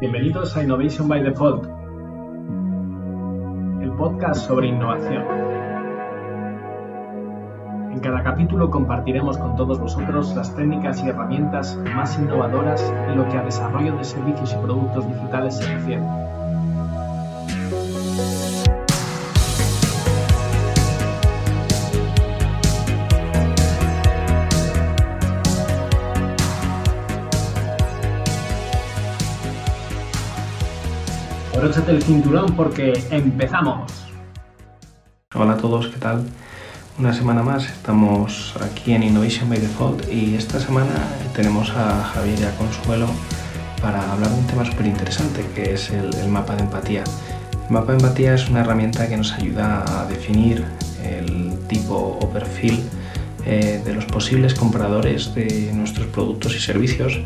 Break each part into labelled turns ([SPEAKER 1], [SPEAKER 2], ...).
[SPEAKER 1] Bienvenidos a Innovation by Default, el podcast sobre innovación. En cada capítulo compartiremos con todos vosotros las técnicas y herramientas más innovadoras en lo que a desarrollo de servicios y productos digitales se refiere. Abróchate el cinturón porque empezamos.
[SPEAKER 2] Hola a todos, ¿qué tal? Una semana más, estamos aquí en Innovation by Default y esta semana tenemos a Javier y a Consuelo para hablar de un tema súper interesante que es el, mapa de empatía. El mapa de empatía es una herramienta que nos ayuda a definir el tipo o perfil eh, de los posibles compradores de nuestros productos y servicios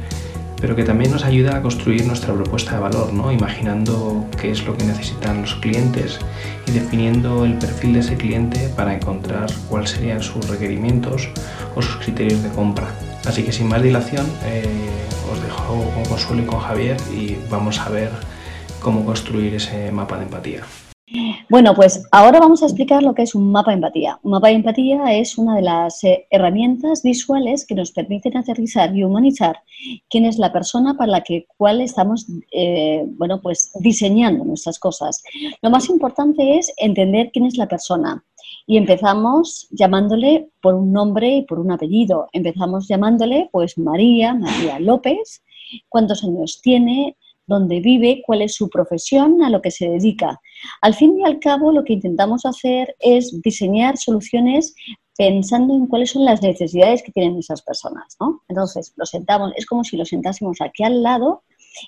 [SPEAKER 2] pero que también nos ayuda a construir nuestra propuesta de valor, ¿no? imaginando qué es lo que necesitan los clientes y definiendo el perfil de ese cliente para encontrar cuáles serían sus requerimientos o sus criterios de compra. Así que sin más dilación, eh, os dejo con Consuelo y con Javier y vamos a ver cómo construir ese mapa de empatía.
[SPEAKER 3] Bueno, pues ahora vamos a explicar lo que es un mapa de empatía. Un mapa de empatía es una de las eh, herramientas visuales que nos permiten aterrizar y humanizar quién es la persona para la que cual estamos eh, bueno, pues diseñando nuestras cosas. Lo más importante es entender quién es la persona. Y empezamos llamándole por un nombre y por un apellido. Empezamos llamándole pues María, María López, cuántos años tiene, dónde vive, cuál es su profesión, a lo que se dedica. Al fin y al cabo, lo que intentamos hacer es diseñar soluciones pensando en cuáles son las necesidades que tienen esas personas, ¿no? Entonces, lo sentamos, es como si lo sentásemos aquí al lado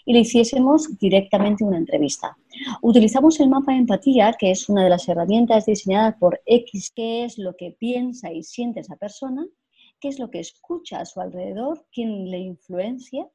[SPEAKER 3] y le hiciésemos directamente una entrevista. Utilizamos el mapa de empatía, que es una de las herramientas diseñadas por X, que es lo que piensa y siente esa persona, qué es lo que escucha a su alrededor, quién le influencia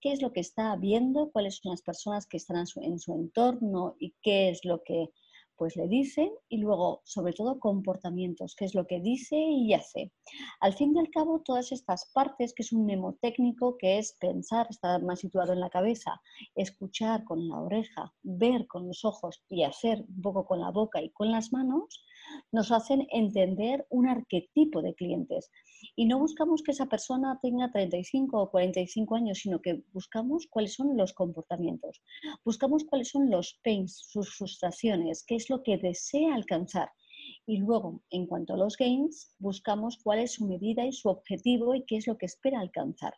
[SPEAKER 3] qué es lo que está viendo, cuáles son las personas que están en su, entorno y qué es lo que pues le dicen y luego, sobre todo, comportamientos, qué es lo que dice y hace. Al fin y al cabo, todas estas partes, que es un mnemotécnico, que es pensar, estar más situado en la cabeza, escuchar con la oreja, ver con los ojos y hacer un poco con la boca y con las manos, nos hacen entender un arquetipo de clientes. Y no buscamos que esa persona tenga 35 o 45 años, sino que buscamos cuáles son los comportamientos, buscamos cuáles son los pains, sus frustraciones, qué es lo que desea alcanzar. Y luego, en cuanto a los gains, buscamos cuál es su medida y su objetivo y qué es lo que espera alcanzar.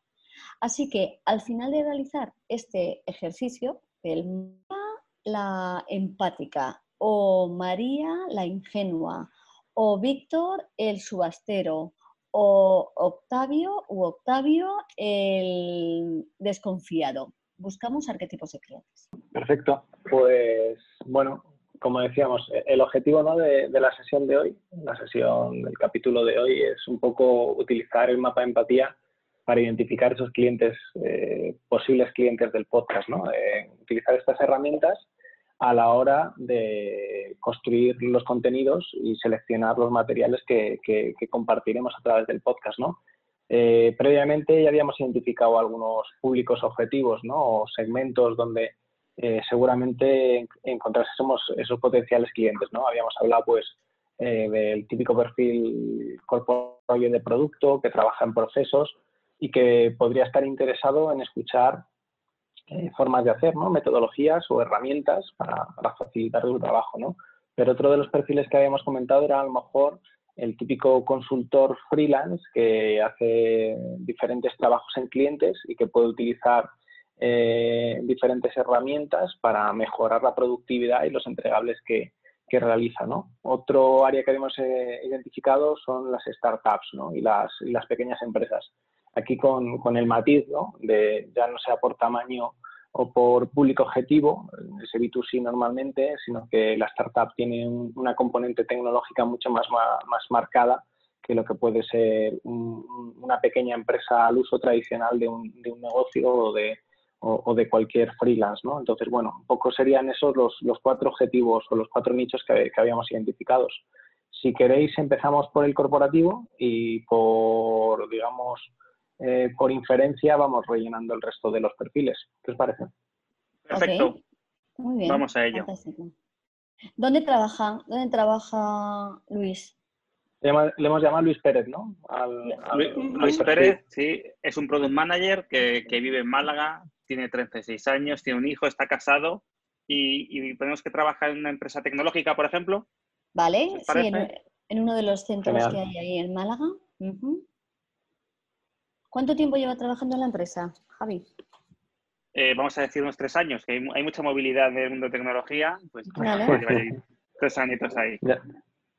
[SPEAKER 3] Así que al final de realizar este ejercicio, el la empática, o María la ingenua, o Víctor el subastero, o Octavio u Octavio el desconfiado. Buscamos arquetipos de clientes.
[SPEAKER 4] Perfecto. Pues bueno, como decíamos, el objetivo de, la sesión de hoy, la sesión del capítulo de hoy, es un poco utilizar el mapa de empatía para identificar esos clientes, eh, posibles clientes del podcast, ¿no? Eh, utilizar estas herramientas a la hora de construir los contenidos y seleccionar los materiales que, compartiremos a través del podcast, ¿no? Eh, previamente ya habíamos identificado algunos públicos objetivos, ¿no? O segmentos donde eh, seguramente encontrásemos esos potenciales clientes, ¿no? Habíamos hablado, pues, eh, del típico perfil corporativo de producto que trabaja en procesos y que podría estar interesado en escuchar eh, formas de hacer, ¿no? metodologías o herramientas para, facilitar el trabajo. ¿no? Pero otro de los perfiles que habíamos comentado era a lo mejor el típico consultor freelance que hace diferentes trabajos en clientes y que puede utilizar eh, diferentes herramientas para mejorar la productividad y los entregables que, que realiza. ¿no? Otro área que hemos eh, identificado son las startups ¿no? y, las, y las pequeñas empresas aquí con, con el matiz, ¿no? De ya no sea por tamaño o por público objetivo, ese B2C normalmente, sino que la startup tiene una componente tecnológica mucho más, más marcada que lo que puede ser una pequeña empresa al uso tradicional de un, de un negocio o de, o, de cualquier freelance. ¿no? Entonces, bueno, un poco serían esos los, los cuatro objetivos o los cuatro nichos que, que habíamos identificados. Si queréis, empezamos por el corporativo y por, digamos, eh, por inferencia vamos rellenando el resto de los perfiles. ¿Qué os parece?
[SPEAKER 5] Perfecto.
[SPEAKER 3] Muy bien.
[SPEAKER 5] Vamos a ello.
[SPEAKER 3] fantástico. ¿Dónde trabaja? ¿Dónde trabaja Luis?
[SPEAKER 4] Le, hemos llamado Luis Pérez, ¿no? Al- al-
[SPEAKER 5] Luis. Pérez, sí, es un product manager que, que vive en Málaga, tiene 36 años, tiene un hijo, está casado y, y tenemos que trabajar en una empresa tecnológica, por ejemplo.
[SPEAKER 3] ¿Vale?
[SPEAKER 5] ¿Os
[SPEAKER 3] Sí, en, uno de los centros
[SPEAKER 4] Genial.
[SPEAKER 3] que hay ahí en Málaga. Ujú. ¿Cuánto tiempo lleva trabajando en la empresa, Javi?
[SPEAKER 5] Eh, vamos a decir unos tres años, que hay, mu- hay mucha movilidad en el mundo de tecnología, pues
[SPEAKER 3] Vale.
[SPEAKER 5] lleva ahí tres añitos ahí.
[SPEAKER 4] Ya,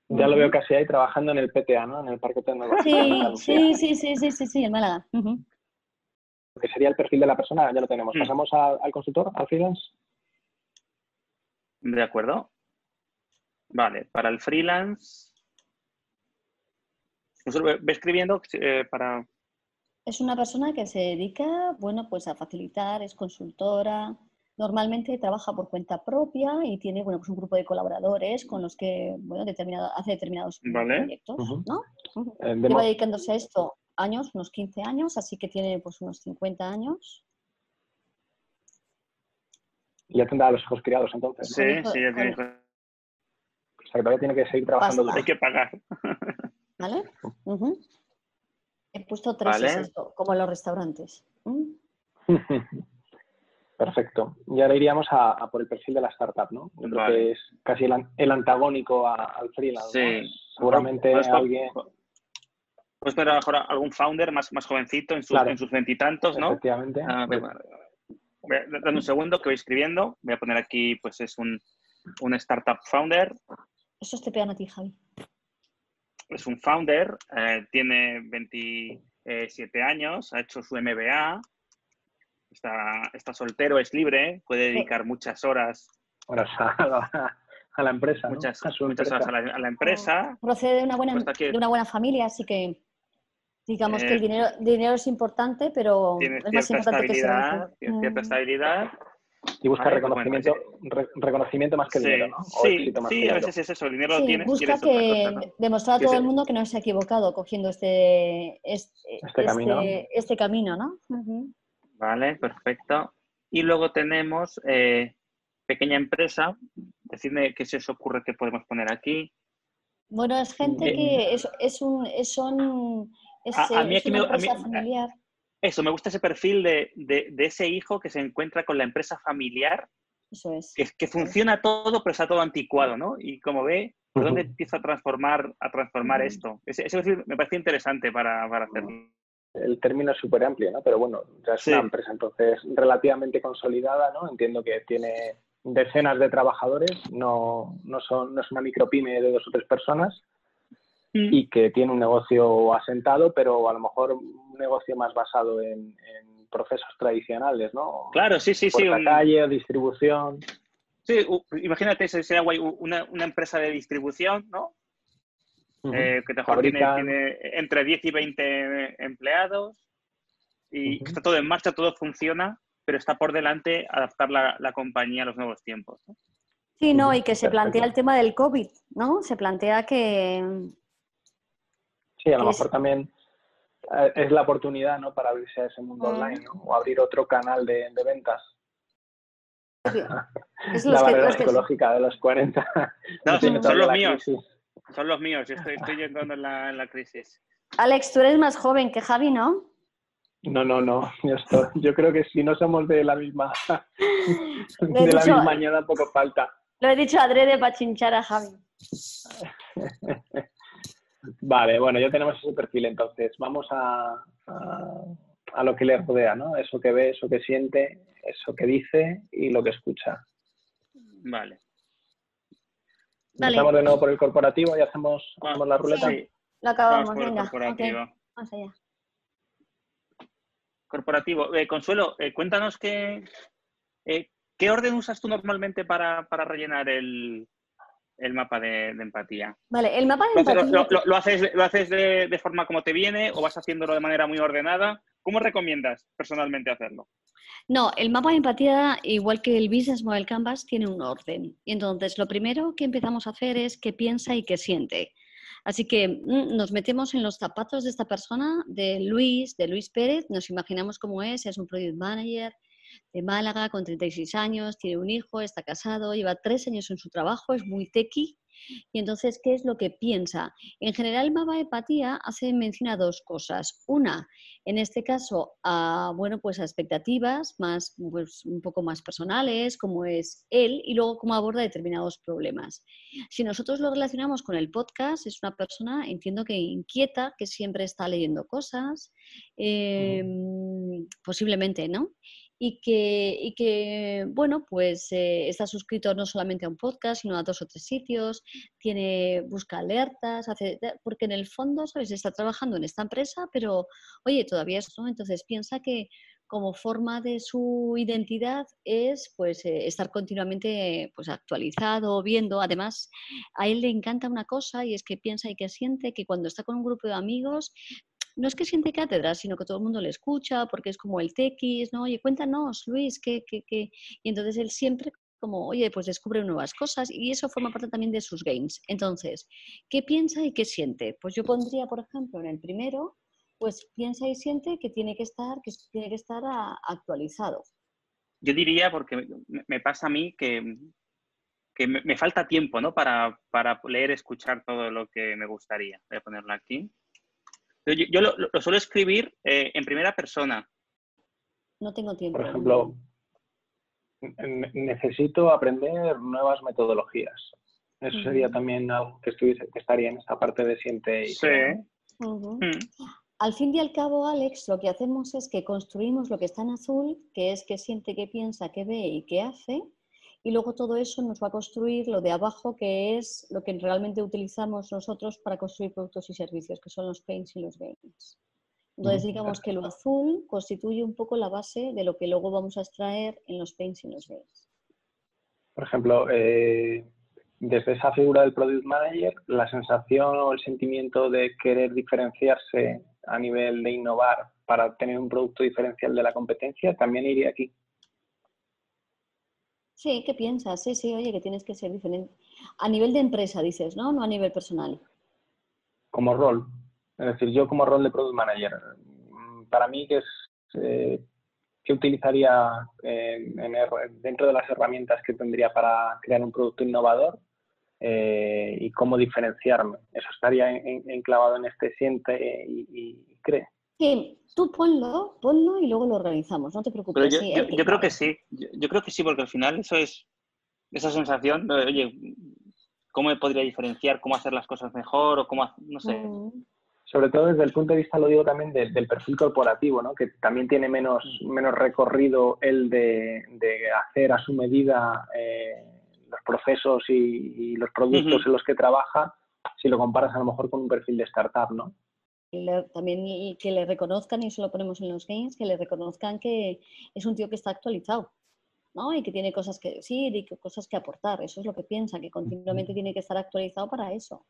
[SPEAKER 4] ya lo veo casi ahí trabajando en el PTA, ¿no? En el Parque Tecnológico.
[SPEAKER 3] Sí, sí, sí, sí, sí, sí, sí, en Málaga.
[SPEAKER 4] Que sería el perfil de la persona, ya lo tenemos.
[SPEAKER 5] Mm.
[SPEAKER 4] ¿Pasamos a- al consultor, al freelance?
[SPEAKER 5] ¿De acuerdo? Vale, para el freelance. Pues ve ve escribiendo eh, para.
[SPEAKER 3] Es una persona que se dedica, bueno, pues a facilitar, es consultora, normalmente trabaja por cuenta propia y tiene, bueno, pues un grupo de colaboradores con los que, bueno, determinado, hace determinados
[SPEAKER 5] Vale.
[SPEAKER 3] proyectos. ¿no?
[SPEAKER 4] Eh, de
[SPEAKER 3] Lleva dedicándose a esto años, unos 15 años, así que tiene pues unos 50 años.
[SPEAKER 4] ya tendrá los hijos criados entonces.
[SPEAKER 5] Sí, sí, ya tiene-
[SPEAKER 4] O sea, que todavía tiene que seguir trabajando
[SPEAKER 5] hay que pagar.
[SPEAKER 3] ¿Vale? He puesto tres es
[SPEAKER 5] Vale.
[SPEAKER 3] esto, como en los restaurantes. ¿Mm?
[SPEAKER 4] Perfecto. Y ahora iríamos a, a por el perfil de la startup, ¿no? Yo creo
[SPEAKER 5] Vale.
[SPEAKER 4] que es casi el, an- el antagónico a- al freelance. ¿no?
[SPEAKER 5] Sí.
[SPEAKER 4] Seguramente
[SPEAKER 5] Pues, pues,
[SPEAKER 4] alguien,
[SPEAKER 5] Pues pero a lo mejor algún founder más, más jovencito en sus,
[SPEAKER 4] Claro.
[SPEAKER 5] en sus veintitantos, ¿no?
[SPEAKER 4] efectivamente.
[SPEAKER 5] Ah, voy a- voy a- dame un segundo que voy escribiendo. Voy a poner aquí, pues es un, un startup founder.
[SPEAKER 3] Esos te pegan a ti, Javi.
[SPEAKER 5] Es un founder, eh, tiene 27 años, ha hecho su MBA, está, está soltero, es libre, puede dedicar muchas horas,
[SPEAKER 4] Horas a la, a la empresa, ¿no?
[SPEAKER 5] muchas,
[SPEAKER 4] A su
[SPEAKER 5] muchas horas a la, a la empresa.
[SPEAKER 3] Procede de una buena,
[SPEAKER 5] Pues aquí.
[SPEAKER 3] de una buena familia, así que digamos que
[SPEAKER 5] Eh,
[SPEAKER 3] el dinero, dinero es importante, pero
[SPEAKER 5] Tiene
[SPEAKER 3] es más importante que el
[SPEAKER 5] estabilidad,
[SPEAKER 3] servicio.
[SPEAKER 5] tiene cierta
[SPEAKER 3] Mm.
[SPEAKER 5] estabilidad.
[SPEAKER 4] Y busca
[SPEAKER 5] Vale, bueno,
[SPEAKER 4] reconocimiento, re- reconocimiento más que
[SPEAKER 5] Sí,
[SPEAKER 4] dinero, ¿no? O
[SPEAKER 5] sí,
[SPEAKER 4] más
[SPEAKER 5] a veces es eso, el dinero lo tienes,
[SPEAKER 3] busca que
[SPEAKER 5] cosa, ¿no?
[SPEAKER 3] demostrar a todo el mundo que no se ha equivocado cogiendo este, este,
[SPEAKER 4] Este camino.
[SPEAKER 3] este camino, ¿no?
[SPEAKER 5] Vale, perfecto. Y luego tenemos eh, pequeña empresa. Decidme qué se os ocurre que podemos poner aquí.
[SPEAKER 3] Bueno, es gente
[SPEAKER 5] Eh,
[SPEAKER 3] que es, es un, es, son, es,
[SPEAKER 5] A- a mí
[SPEAKER 3] es
[SPEAKER 5] aquí
[SPEAKER 3] una
[SPEAKER 5] me- a
[SPEAKER 3] empresa
[SPEAKER 5] mí-
[SPEAKER 3] familiar.
[SPEAKER 5] Eso, me gusta ese perfil de, de- de ese hijo que se encuentra con la empresa familiar,
[SPEAKER 3] Eso es.
[SPEAKER 5] que, que funciona todo, pero está todo anticuado, ¿no? Y como ve, ¿por dónde empieza a transformar, a transformar esto? Ese, ese perfil me parece interesante para, para hacerlo.
[SPEAKER 4] El término es súper amplio, ¿no? Pero bueno, ya es
[SPEAKER 5] Sí.
[SPEAKER 4] una empresa entonces relativamente consolidada, ¿no? Entiendo que tiene decenas de trabajadores, no, no, son, no es una micropyme de dos o tres personas
[SPEAKER 5] Mm.
[SPEAKER 4] y que tiene un negocio asentado, pero a lo mejor negocio más basado en, en procesos tradicionales, ¿no?
[SPEAKER 5] Claro, sí, sí, sí.
[SPEAKER 4] Puerta
[SPEAKER 5] un-
[SPEAKER 4] calle o distribución.
[SPEAKER 5] sí, u- imagínate, ese sería guay, una, una empresa de distribución, ¿no? Eh, que mejor tiene, tiene entre 10 y 20 empleados y que está todo en marcha, todo funciona, pero está por delante adaptar la, la compañía a los nuevos tiempos. ¿no?
[SPEAKER 3] Sí, no, y que se plantea el tema del COVID, ¿no? Se plantea que,
[SPEAKER 4] Sí, a lo
[SPEAKER 3] es-
[SPEAKER 4] mejor también es la oportunidad, ¿no? Para abrirse a ese mundo
[SPEAKER 3] Mm.
[SPEAKER 4] online, ¿no? O abrir otro canal de, de ventas.
[SPEAKER 3] es
[SPEAKER 4] la
[SPEAKER 3] que,
[SPEAKER 4] barrera
[SPEAKER 3] que-
[SPEAKER 4] psicológica de los 40.
[SPEAKER 5] No, son, los míos,
[SPEAKER 4] crisis.
[SPEAKER 5] son los míos, yo estoy, estoy entrando en la, en la crisis.
[SPEAKER 3] Alex, tú eres más joven que Javi, ¿no?
[SPEAKER 4] No, no, no. Yo, estoy- yo creo que si no somos de la misma de la misma añada, poco falta.
[SPEAKER 3] Lo he dicho adrede para chinchar a Javi.
[SPEAKER 4] Vale, bueno, ya tenemos ese perfil entonces. Vamos a, a, a lo que le rodea, ¿no? Eso que ve, eso que siente, eso que dice y lo que escucha.
[SPEAKER 5] Vale.
[SPEAKER 3] Vale.
[SPEAKER 4] Empezamos de nuevo por el corporativo y hacemos, hacemos la ruleta.
[SPEAKER 5] Sí,
[SPEAKER 3] Lo acabamos,
[SPEAKER 5] vamos por el
[SPEAKER 3] venga.
[SPEAKER 5] corporativo.
[SPEAKER 3] ok, vamos allá.
[SPEAKER 5] Corporativo. Eh, Consuelo, eh, cuéntanos qué, eh, qué orden usas tú normalmente para, para rellenar el, el mapa de, de empatía.
[SPEAKER 3] Vale, el mapa
[SPEAKER 5] ¿Lo,
[SPEAKER 3] de empatía.
[SPEAKER 5] lo- lo- lo haces, lo haces de, de forma como te viene o vas haciéndolo de manera muy ordenada? ¿Cómo recomiendas personalmente hacerlo?
[SPEAKER 3] No, el mapa de empatía, igual que el Business Model Canvas, tiene un orden. Y entonces, lo primero que empezamos a hacer es qué piensa y qué siente. Así que mm, nos metemos en los zapatos de esta persona, de Luis, de Luis Pérez, nos imaginamos cómo es, es un product manager, de Málaga, con 36 años, tiene un hijo, está casado, lleva tres años en su trabajo, es muy tequi y entonces, ¿qué es lo que piensa? En general, Mapa Empatía hace mención a dos cosas. Una, en este caso, a, bueno, pues a expectativas más, pues, un poco más personales, como es él, y luego cómo aborda determinados problemas. Si nosotros lo relacionamos con el podcast, es una persona, entiendo que inquieta, que siempre está leyendo cosas, em, posiblemente, ¿no? Y que, y que bueno, pues eh, está suscrito no solamente a un podcast, sino a dos o tres sitios, tiene, busca alertas, hace, porque en el fondo, ¿sabes? Está trabajando en esta empresa, pero oye, todavía eso, entonces piensa que como forma de su identidad es pues eh, estar continuamente pues actualizado, viendo. Además, a él le encanta una cosa y es que piensa y que siente que cuando está con un grupo de amigos no es que siente cátedra, sino que todo el mundo le escucha porque es como el tequis, ¿no? Oye, cuéntanos, Luis, ¿qué, qué, qué? Y entonces él siempre como, oye, pues descubre nuevas cosas y eso forma parte también de sus games. Entonces, ¿qué piensa y qué siente? Pues yo pondría, por ejemplo, en el primero, pues piensa y siente que tiene que estar, que tiene que estar actualizado.
[SPEAKER 5] Yo diría, porque me pasa a mí que, me, falta tiempo, ¿no? Para, para leer, escuchar todo lo que me gustaría. Voy a ponerlo aquí. Yo, lo, suelo escribir eh, en primera persona.
[SPEAKER 3] No tengo tiempo.
[SPEAKER 4] Por ejemplo, necesito aprender nuevas metodologías. Eso sería también algo que, estuviese, que estaría en esta parte de siente y
[SPEAKER 5] sí.
[SPEAKER 3] Mm. Al fin y al cabo, Alex, lo que hacemos es que construimos lo que está en azul, que es que siente, que piensa, que ve y que hace, y luego todo eso nos va a construir lo de abajo, que es lo que realmente utilizamos nosotros para construir productos y servicios, que son los paints y los games. Entonces, digamos que lo azul constituye un poco la base de lo que luego vamos a extraer en los paints y los games.
[SPEAKER 4] Por ejemplo, eh, desde esa figura del product manager, la sensación o el sentimiento de querer diferenciarse a nivel de innovar para tener un producto diferencial de la competencia también iría aquí.
[SPEAKER 3] Sí, ¿qué piensas? Sí, sí, oye, que tienes que ser diferente. A nivel de empresa, dices, ¿no? No a nivel personal.
[SPEAKER 4] Como rol. Es decir, yo como rol de product manager, mm, para mí, ¿qué es eh, qué utilizaría dentro de las herramientas que tendría para crear un producto innovador eh, y cómo diferenciarme? Eso estaría enclavado en este siente y, y cree.
[SPEAKER 3] Sí, tú ponlo, ponlo y luego lo organizamos, no te preocupes.
[SPEAKER 5] yo, creo que sí, yo, creo que sí, porque al final eso es esa sensación de, oye, ¿cómo me podría diferenciar? ¿Cómo hacer las cosas mejor? O cómo, no sé. Mm.
[SPEAKER 4] Sobre todo desde el punto de vista, lo digo también, del perfil corporativo, ¿no? que también tiene menos, mm. menos recorrido el de, hacer a su medida eh, los procesos y, los productos en los que trabaja, si lo comparas a lo mejor con un perfil de startup, ¿no?
[SPEAKER 3] También que le reconozcan, y eso lo ponemos en los games, que le reconozcan que es un tío que está actualizado, ¿no? Y que tiene cosas que decir y cosas que aportar. Eso es lo que piensa, que continuamente tiene que estar actualizado para eso.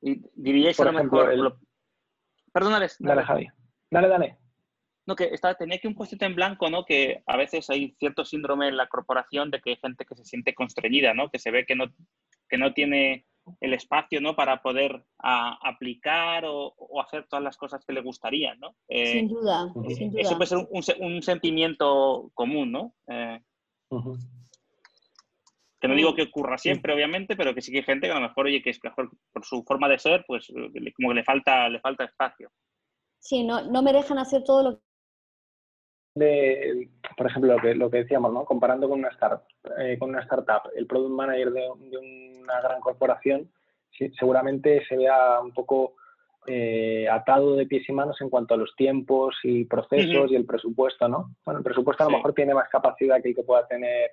[SPEAKER 5] Y diríais a lo mejor... El...
[SPEAKER 4] Dale, Javi. Dale, dale.
[SPEAKER 5] No, que está, tenía aquí un puesto en blanco, ¿no? Que a veces hay cierto síndrome en la corporación de que hay gente que se siente constreñida, ¿no? Que se ve que no, que no tiene el espacio ¿no? para poder aplicar o, hacer todas las cosas que le gustarían. ¿no?
[SPEAKER 3] Eh, sin duda, sin duda.
[SPEAKER 5] Eso puede ser un, sentimiento común, ¿no? Eh, que no digo que ocurra siempre, obviamente, pero que sí que hay gente que a lo mejor, oye, que es mejor por su forma de ser, pues como que le falta, le falta espacio.
[SPEAKER 3] Sí, no, no me dejan hacer todo lo
[SPEAKER 4] de, por ejemplo, lo que, lo que decíamos, ¿no? comparando con una, start, eh, con una startup, el product manager de, una gran corporación seguramente se vea un poco eh, atado de pies y manos en cuanto a los tiempos y procesos y el presupuesto, ¿no? Bueno, el presupuesto a lo mejor tiene más capacidad que el que pueda tener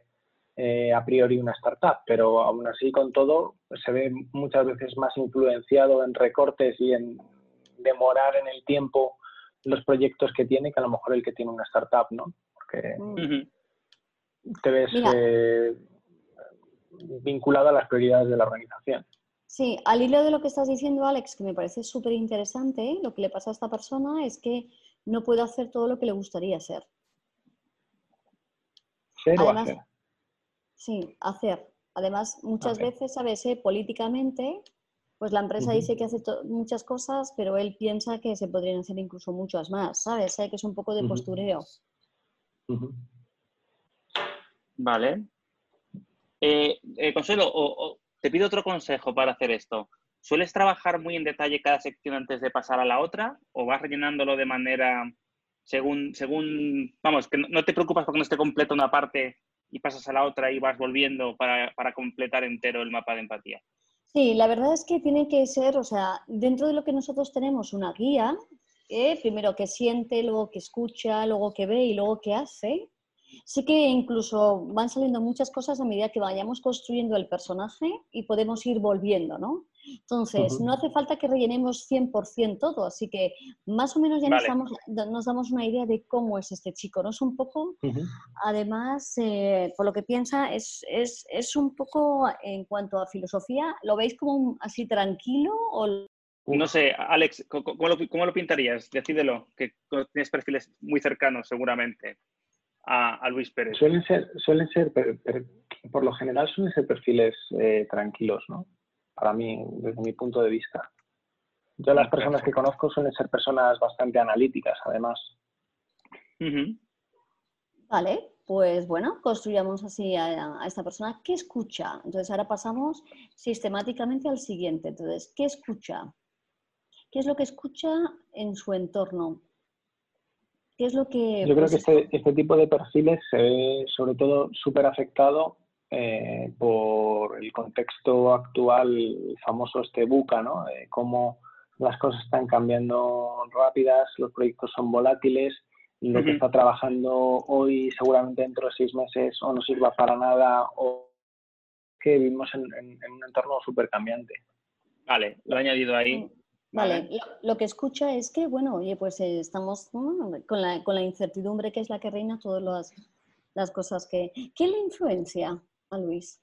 [SPEAKER 4] eh, a priori una startup, pero aún así con todo se ve muchas veces más influenciado en recortes y en demorar en el tiempo los proyectos que tiene que a lo mejor el que tiene una startup, ¿no? Porque te ves eh, vinculado a las prioridades de la organización.
[SPEAKER 3] Sí, al hilo de lo que estás diciendo, Alex, que me parece súper interesante, lo que le pasa a esta persona es que no puede hacer todo lo que le gustaría hacer.
[SPEAKER 4] ¿Ser o hacer?
[SPEAKER 3] Sí, hacer. Además, muchas veces, ¿sabes? Eh, políticamente pues la empresa dice que hace muchas cosas, pero él piensa que se podrían hacer incluso muchas más, ¿sabes? que es un poco de postureo.
[SPEAKER 5] Vale. Eh, eh, Consuelo, o, te pido otro consejo para hacer esto. ¿Sueles trabajar muy en detalle cada sección antes de pasar a la otra o vas rellenándolo de manera según, según vamos, que no te preocupas porque no esté completa una parte y pasas a la otra y vas volviendo para, para completar entero el mapa de empatía?
[SPEAKER 3] Sí, la verdad es que tiene que ser, o sea, dentro de lo que nosotros tenemos una guía, ¿eh? primero que siente, luego que escucha, luego que ve y luego que hace, Sí que incluso van saliendo muchas cosas a medida que vayamos construyendo el personaje y podemos ir volviendo, ¿no? Entonces, no hace falta que rellenemos 100% todo, así que más o menos ya nos, damos, una idea de cómo es este chico, ¿no? Es un poco, además, eh, por lo que piensa, es, un poco en cuanto a filosofía, ¿lo veis como así tranquilo o
[SPEAKER 5] no sé, Alex, ¿cómo lo, cómo lo, pintarías? Decídelo, que tienes perfiles muy cercanos seguramente a, Luis Pérez?
[SPEAKER 4] Suelen ser, suelen ser por lo general suelen ser perfiles eh, tranquilos, ¿no? Para mí, desde mi punto de vista. Yo las personas que conozco suelen ser personas bastante analíticas, además.
[SPEAKER 3] Vale, pues bueno, construyamos así a, a, esta persona. ¿Qué escucha? Entonces ahora pasamos sistemáticamente al siguiente. Entonces, ¿qué escucha? ¿Qué es lo que escucha en su entorno? es lo que...?
[SPEAKER 4] Yo creo que este, este, tipo de perfiles se ve sobre todo súper afectado eh, por el contexto actual famoso este buca, ¿no? cómo las cosas están cambiando rápidas, los proyectos son volátiles, lo que está trabajando hoy seguramente dentro de seis meses o no sirva para nada o que vivimos en, en un entorno súper cambiante.
[SPEAKER 5] Vale, lo he añadido ahí.
[SPEAKER 3] Vale, lo, que escucha es que, bueno, oye, pues eh, estamos con, la, con, la, incertidumbre que es la que reina todas las, las cosas que... ¿Qué le influencia a Luis?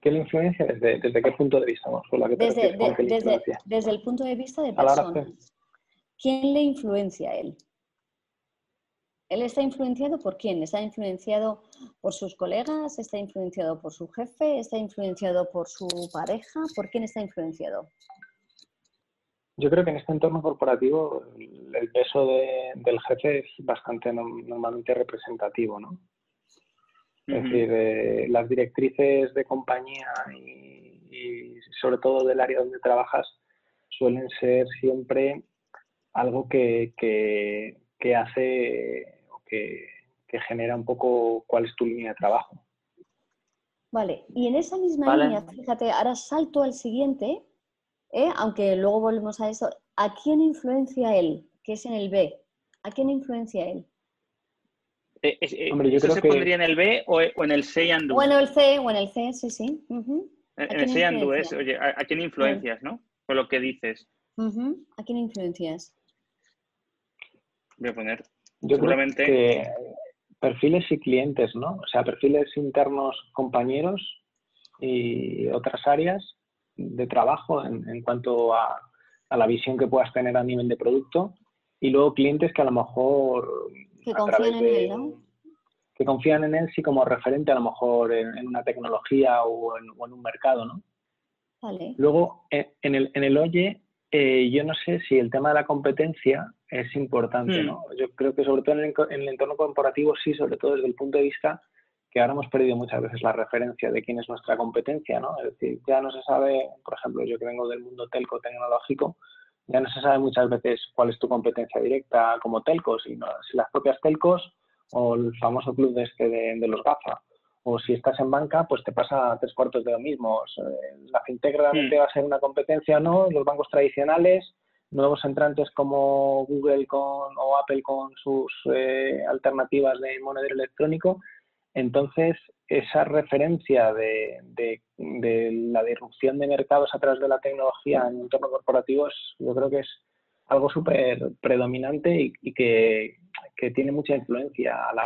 [SPEAKER 4] ¿Qué le influencia? ¿Desde, desde qué punto de vista?
[SPEAKER 3] desde, desde, desde, el punto de vista de personas. ¿Quién le influencia a él? ¿Él está influenciado por quién? ¿Está influenciado por sus colegas? ¿Está influenciado por su jefe? ¿Está influenciado por su pareja? ¿Por quién está influenciado?
[SPEAKER 4] Yo creo que en este entorno corporativo el peso del jefe es bastante normalmente representativo, ¿no? Es decir, eh, las directrices de compañía y, sobre todo del área donde trabajas suelen ser siempre algo que, que, hace o que, genera un poco cuál es tu línea de trabajo.
[SPEAKER 3] Vale, y en esa misma línea, fíjate, ahora salto al siguiente, ¿eh? aunque luego volvemos a eso, ¿a quién influencia él? Que es en el B. ¿A quién influencia él?
[SPEAKER 5] Eh, eh, ¿Eso se pondría en el B o, en el C y andú?
[SPEAKER 3] O en el C, o en el C, sí, sí. En
[SPEAKER 5] el C y andú es, oye, ¿a, quién influencias, no? Con lo que dices.
[SPEAKER 3] ¿A quién influencias?
[SPEAKER 5] Voy a poner.
[SPEAKER 4] Yo seguramente. que perfiles y clientes, ¿no? O sea, perfiles internos compañeros y otras áreas de trabajo en, cuanto a, la visión que puedas tener a nivel de producto y luego clientes que a lo mejor
[SPEAKER 3] que confían en él, ¿no?
[SPEAKER 4] Que confían en él sí como referente a lo mejor en, una tecnología o en, un mercado, ¿no?
[SPEAKER 3] Vale.
[SPEAKER 4] Luego, eh, en el, en el Oye, eh, yo no sé si el tema de la competencia es importante, hmm. ¿no? Yo creo que sobre todo en el, en el entorno corporativo sí, sobre todo desde el punto de vista que ahora hemos perdido muchas veces la referencia de quién es nuestra competencia, ¿no? Es decir, ya no se sabe, por ejemplo, yo que vengo del mundo telco tecnológico, ya no se sabe muchas veces cuál es tu competencia directa como telco, sino si las propias telcos o el famoso club de este de, los GAFA. O si estás en banca, pues te pasa tres cuartos de lo mismo. La fintech realmente va a ser una competencia o no, los bancos tradicionales, nuevos entrantes como Google con, o Apple con sus eh, alternativas de monedero electrónico entonces, esa referencia de, la disrupción de mercados a través de la tecnología en un entorno corporativo yo creo que es algo súper predominante y, que, tiene mucha influencia a la...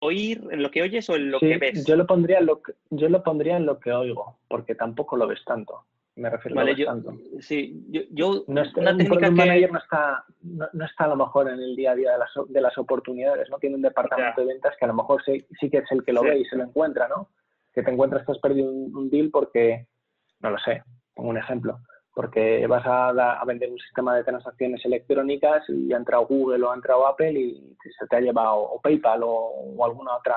[SPEAKER 5] ¿Oír en lo que oyes o en lo que ves?
[SPEAKER 4] Yo lo, pondría en lo que, yo lo pondría en lo que oigo, porque tampoco lo ves tanto me refiero
[SPEAKER 5] vale,
[SPEAKER 4] a
[SPEAKER 5] yo,
[SPEAKER 4] Sí,
[SPEAKER 5] yo,
[SPEAKER 4] no está, una técnica manager no está, no, está a lo mejor en el día a día de las, de las oportunidades, ¿no? Tiene un departamento de ventas que a lo mejor sí, sí que es el que lo ve y se lo encuentra, ¿no? Que te encuentras que has perdido un, deal porque, no lo sé, pongo un ejemplo, porque vas a, a, vender un sistema de transacciones electrónicas y ha entrado Google o ha entrado Apple y se te ha llevado o PayPal o, alguna otra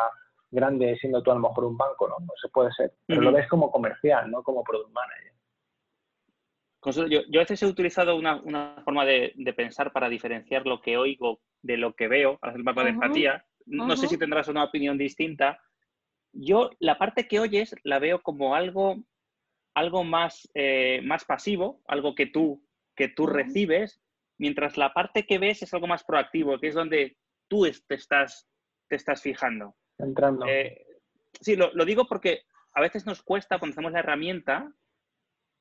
[SPEAKER 4] grande siendo tú a lo mejor un banco, ¿no? No se puede ser. Pero lo ves como comercial, no como product manager.
[SPEAKER 5] Yo, yo a veces he utilizado una, forma de, pensar para diferenciar lo que oigo de lo que veo, al hacer el mapa de empatía. No sé si tendrás una opinión distinta. Yo la parte que oyes la veo como algo, algo más, eh, más pasivo, algo que tú, que tú recibes, mientras la parte que ves es algo más proactivo, que es donde tú te estás, te estás fijando.
[SPEAKER 4] Entrando.
[SPEAKER 5] Eh, sí, lo, lo, digo porque a veces nos cuesta, cuando hacemos la herramienta,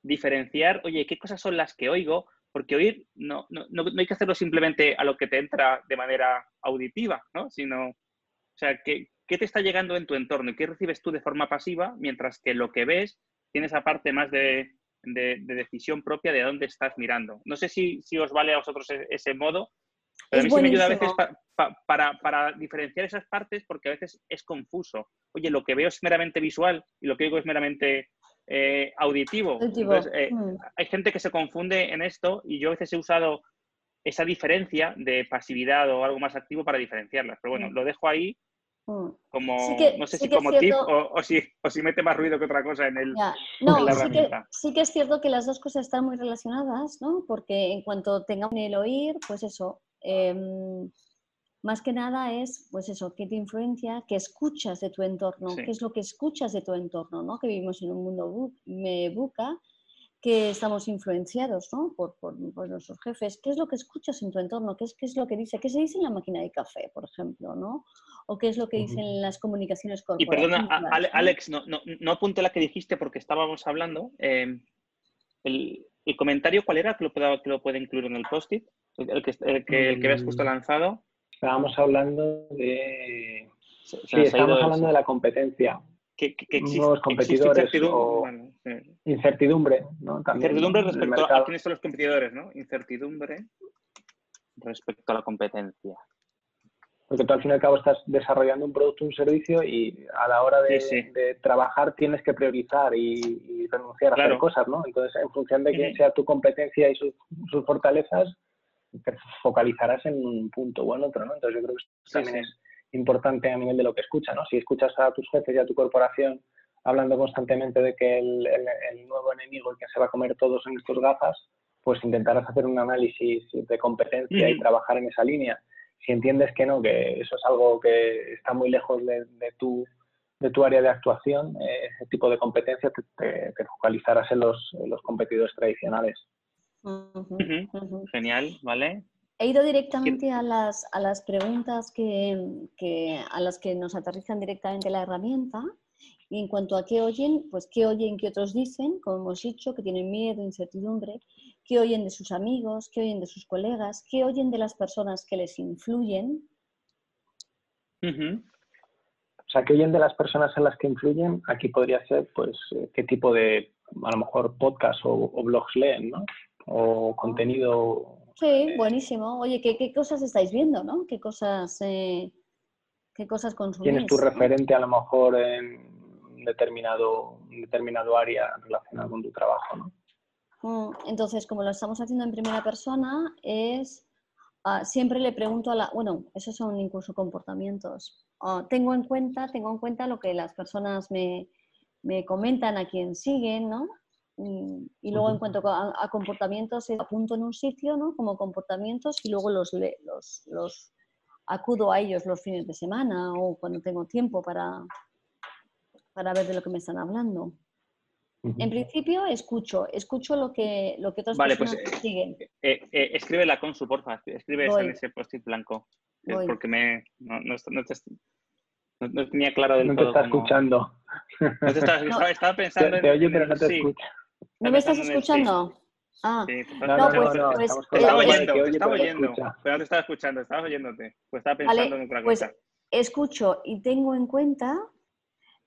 [SPEAKER 5] diferenciar, oye, ¿qué cosas son las que oigo? Porque oír no, no, no, hay que hacerlo simplemente a lo que te entra de manera auditiva, ¿no? Sino, o sea, ¿qué, ¿qué te está llegando en tu entorno y qué recibes tú de forma pasiva? Mientras que lo que ves tiene esa parte más de, de, decisión propia de dónde estás mirando. No sé si, si os vale a vosotros e, ese, modo, pero a mí sí me ayuda a veces para, para, diferenciar esas partes porque a veces es confuso. Oye, lo que veo es meramente visual y lo que oigo es meramente eh, auditivo. Eh, mm. Hay gente que se confunde en esto y yo a veces he usado esa diferencia de pasividad o algo más activo para diferenciarlas. Pero bueno, mm. lo dejo ahí mm. como, no sé si como tip o, si, o, si, mete más ruido que otra cosa en, el,
[SPEAKER 3] no, la sí que, sí que, es cierto que las dos cosas están muy relacionadas, ¿no? Porque en cuanto tengamos el oír, pues eso, em, más que nada es, pues eso, qué te influencia, qué escuchas de tu entorno, qué es lo que escuchas de tu entorno, ¿no? Que vivimos en un mundo me buca, que estamos influenciados, ¿no? Por, nuestros jefes. ¿Qué es lo que escuchas en tu entorno? ¿Qué es, ¿Qué es lo que dice? ¿Qué se dice en la máquina de café, por ejemplo, ¿no? O qué es lo que dicen las comunicaciones corporativas.
[SPEAKER 5] Y perdona, Alex, no, no, no apunte la que dijiste porque estábamos hablando. Em, el, comentario, ¿cuál era? Que lo, pueda, que lo puede incluir en el post-it. El, que, el, que, el que habías justo mm. lanzado.
[SPEAKER 4] Estábamos hablando de. sí, estábamos hablando de la competencia.
[SPEAKER 5] Que,
[SPEAKER 4] nuevos competidores incertidumbre, incertidumbre, ¿no?
[SPEAKER 5] incertidumbre respecto a quiénes son los competidores, ¿no? Incertidumbre respecto a la competencia.
[SPEAKER 4] Porque tú al fin y al cabo estás desarrollando un producto, un servicio y a la hora de, trabajar tienes que priorizar y, renunciar a hacer cosas, ¿no? Entonces, en función de quién sea tu competencia y sus fortalezas, te focalizarás en un punto o en otro, ¿no? Entonces yo creo que eso también es importante a nivel de lo que escuchas, ¿no? Si escuchas a tus jefes y a tu corporación hablando constantemente de que el, nuevo enemigo, el que se va a comer todos en estos gafas, pues intentarás hacer un análisis de competencia y trabajar en esa línea. Si entiendes que no, que eso es algo que está muy lejos de, tu, de tu área de actuación, eh, ese tipo de competencia te, focalizarás en los, en los competidores tradicionales.
[SPEAKER 5] Genial, ¿vale?
[SPEAKER 3] He ido directamente a las, a las preguntas que, a las que nos aterrizan directamente la herramienta. Y en cuanto a qué oyen, pues qué oyen que otros dicen, como hemos dicho, que tienen miedo, incertidumbre, qué oyen de sus amigos, qué oyen de sus colegas, qué oyen de las personas que les influyen.
[SPEAKER 4] O sea, qué oyen de las personas en las que influyen, aquí podría ser, pues, eh, qué tipo de, a lo mejor, podcast o, o blogs leen, ¿no? O contenido.
[SPEAKER 3] Sí, eh, buenísimo. Oye, ¿qué, cosas estáis viendo, no? ¿Qué cosas, eh, qué cosas consumís?
[SPEAKER 4] Tienes tu referente a lo mejor en determinado, determinado área relacionada con tu trabajo, ¿no?
[SPEAKER 3] Mm, entonces, como lo estamos haciendo en primera persona, es ah, siempre le pregunto a la, bueno, esos son incluso comportamientos. Ah, tengo en cuenta, tengo en cuenta lo que las personas me, me comentan a quien siguen, ¿no? Y, luego en cuanto a, comportamientos, apunto en un sitio, ¿no? Como comportamientos y luego los, los, los acudo a ellos los fines de semana o cuando tengo tiempo para, para ver de lo que me están hablando. En principio escucho, escucho lo que, lo que otras
[SPEAKER 5] vale, pues, siguen. Eh, eh, eh, escribe la consu, porfa, escribe en ese post-it blanco, porque me, no, no, no, tenía claro del
[SPEAKER 4] no
[SPEAKER 5] todo.
[SPEAKER 4] Te está escuchando.
[SPEAKER 5] No te estaba, estaba pensando
[SPEAKER 4] te, te oye, pero no te escucha.
[SPEAKER 3] ¿No me estás escuchando? Ah,
[SPEAKER 5] no, pues, pues estaba oyendo, te estaba oyendo, pero no te estaba escuchando, estabas oyéndote, pues estaba pensando en otra
[SPEAKER 3] pues
[SPEAKER 5] cosa.
[SPEAKER 3] Escucho y tengo en cuenta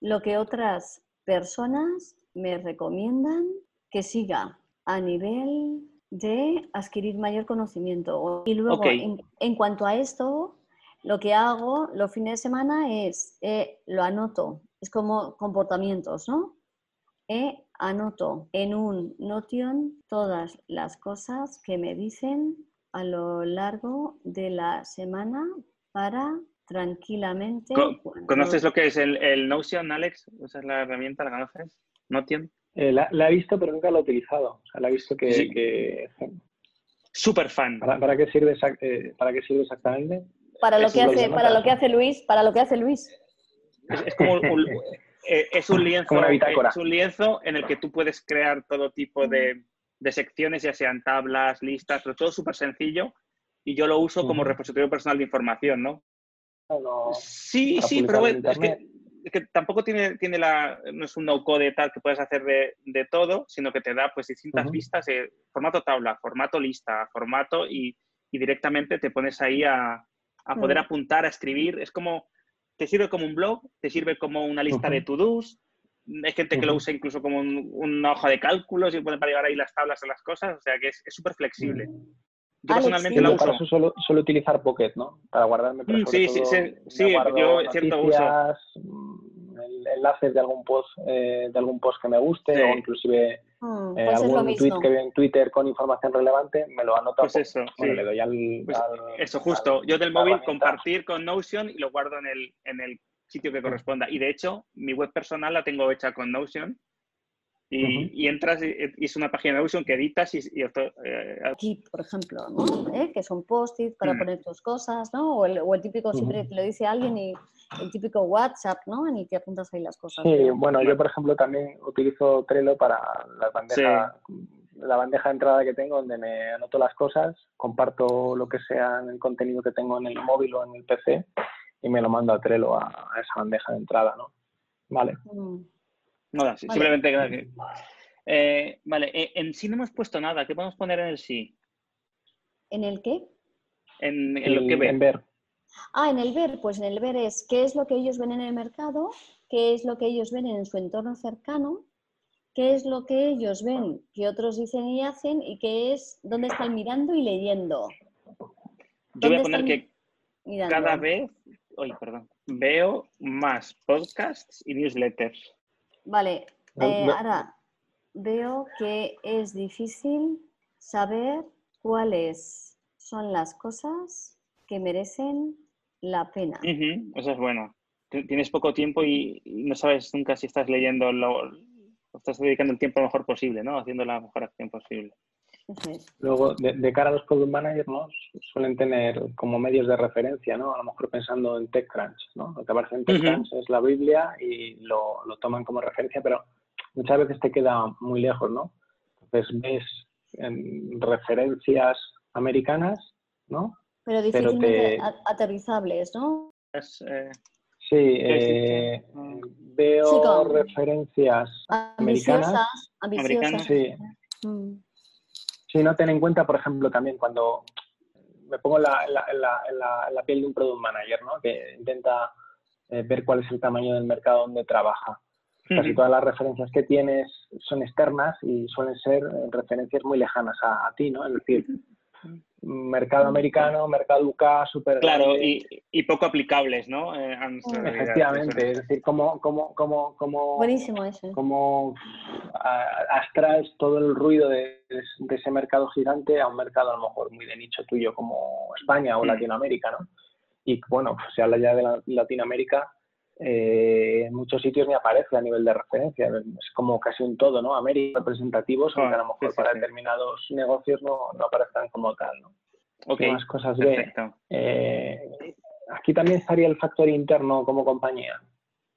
[SPEAKER 3] lo que otras personas me recomiendan que siga a nivel de adquirir mayor conocimiento. Y luego, en, cuanto a esto, lo que hago los fines de semana es, eh, lo anoto, es como comportamientos, ¿no? Eh, anoto en un notion todas las cosas que me dicen a lo largo de la semana para tranquilamente.
[SPEAKER 5] ¿Conoces lo que es el, Notion, Alex? ¿Esa es la herramienta? ¿La conoces? ¿Notion?
[SPEAKER 4] Eh, la, he visto, pero nunca la he utilizado. O sea, la he visto que...
[SPEAKER 5] Súper fan.
[SPEAKER 4] ¿Para, qué sirve, eh, ¿Para qué sirve exactamente?
[SPEAKER 3] Para lo, que hace, para lo que hace Luis, para lo que hace Luis.
[SPEAKER 5] Es, como un, eh, es un lienzo, es un lienzo en el que tú puedes crear todo tipo de, de secciones, ya sean tablas, listas, pero todo súper sencillo. Y yo lo uso como repositorio personal de información, ¿no? sí, sí, pero es que, tampoco tiene, tiene la, no es un no-code tal que puedes hacer de, de, todo, sino que te da pues distintas vistas, de formato tabla, formato lista, formato y, y directamente te pones ahí a, a poder apuntar, a escribir. Es como, te sirve como un blog, te sirve como una lista de to-dos. Hay gente que lo usa incluso como una hoja de cálculos y puede para llevar ahí las tablas a las cosas, o sea que es súper flexible.
[SPEAKER 4] Yo personalmente lo uso. Para eso suelo, suelo, utilizar Pocket, ¿no? Para guardarme.
[SPEAKER 5] Pero mm, sí, sí, sí, sí, yo cierto uso.
[SPEAKER 4] Mm, enlaces de algún post, eh, de algún post que me guste o inclusive mm, eh, pues algún tweet que veo en Twitter con información relevante, me lo anoto.
[SPEAKER 5] Pues eso, le doy al, pues eso justo. yo del móvil compartir con Notion y lo guardo en el, en el sitio que corresponda. Y de hecho, mi web personal la tengo hecha con Notion y, entras y, es una página de Notion que editas y...
[SPEAKER 3] Eh, Aquí, por ejemplo, ¿no? ¿Eh? que son post-it para mm. poner tus cosas, ¿no? O el, típico, siempre lo dice alguien y el típico WhatsApp, ¿no? En el que apuntas ahí las cosas.
[SPEAKER 4] Sí, bueno, yo por ejemplo también utilizo Trello para la bandeja, la bandeja de entrada que tengo donde me anoto las cosas, comparto lo que sea en el contenido que tengo en el móvil o en el PC y me lo mando a Trello a, esa bandeja de entrada, ¿no? Vale. Mm.
[SPEAKER 5] Nada, simplemente que... Eh, vale, eh, en sí no hemos puesto nada. ¿Qué podemos poner en el sí?
[SPEAKER 3] ¿En el qué?
[SPEAKER 5] En, lo que ven.
[SPEAKER 4] ver.
[SPEAKER 3] Ah, en el ver, pues en el ver es qué es lo que ellos ven en el mercado, qué es lo que ellos ven en su entorno cercano, qué es lo que ellos ven que otros dicen y hacen y qué es dónde están mirando y leyendo.
[SPEAKER 5] Yo voy a poner que cada vez, oye, perdón, veo más podcasts y newsletters.
[SPEAKER 3] Vale, eh, ahora veo que es difícil saber cuáles son las cosas que merecen la pena.
[SPEAKER 5] Eso es bueno. Tienes poco tiempo y no sabes nunca si estás leyendo lo, estás dedicando el tiempo lo mejor posible, ¿no? Haciendo la mejor acción posible.
[SPEAKER 4] Luego, de, cara a los product managers, ¿no? Suelen tener como medios de referencia, ¿no? A lo mejor pensando en TechCrunch, ¿no? Lo que aparece en TechCrunch es la Biblia y lo, lo, toman como referencia, pero muchas veces te queda muy lejos, ¿no? Entonces ves en referencias americanas, ¿no?
[SPEAKER 3] Pero difícilmente aterrizables, ¿no?
[SPEAKER 4] Eh, sí, eh, veo referencias
[SPEAKER 3] ambiciosas,
[SPEAKER 5] americanas.
[SPEAKER 4] Sí. Mm. Sí, no ten en cuenta, por ejemplo, también cuando me pongo la, la, piel de un product manager, ¿no? que intenta eh, ver cuál es el tamaño del mercado donde trabaja. Casi todas las referencias que tienes son externas y suelen ser referencias muy lejanas a, a ti, ¿no? Es decir, mercado americano, mercado UK, super
[SPEAKER 5] Claro, y, y, poco aplicables, ¿no? Eh,
[SPEAKER 4] Efectivamente, es decir, como, como, como, como,
[SPEAKER 3] Buenísimo eso.
[SPEAKER 4] como abstraes todo el ruido de, de, ese mercado gigante a un mercado a lo mejor muy de nicho tuyo como España o mm. Latinoamérica, ¿no? Y bueno, pues, se habla ya de Latinoamérica, eh, en muchos sitios ni aparece a nivel de referencia. Es como casi un todo, ¿no? América representativos, aunque a lo mejor para determinados negocios no, no aparezcan como tal, ¿no?
[SPEAKER 5] Okay,
[SPEAKER 4] más cosas de eh, aquí también estaría el factor interno como compañía,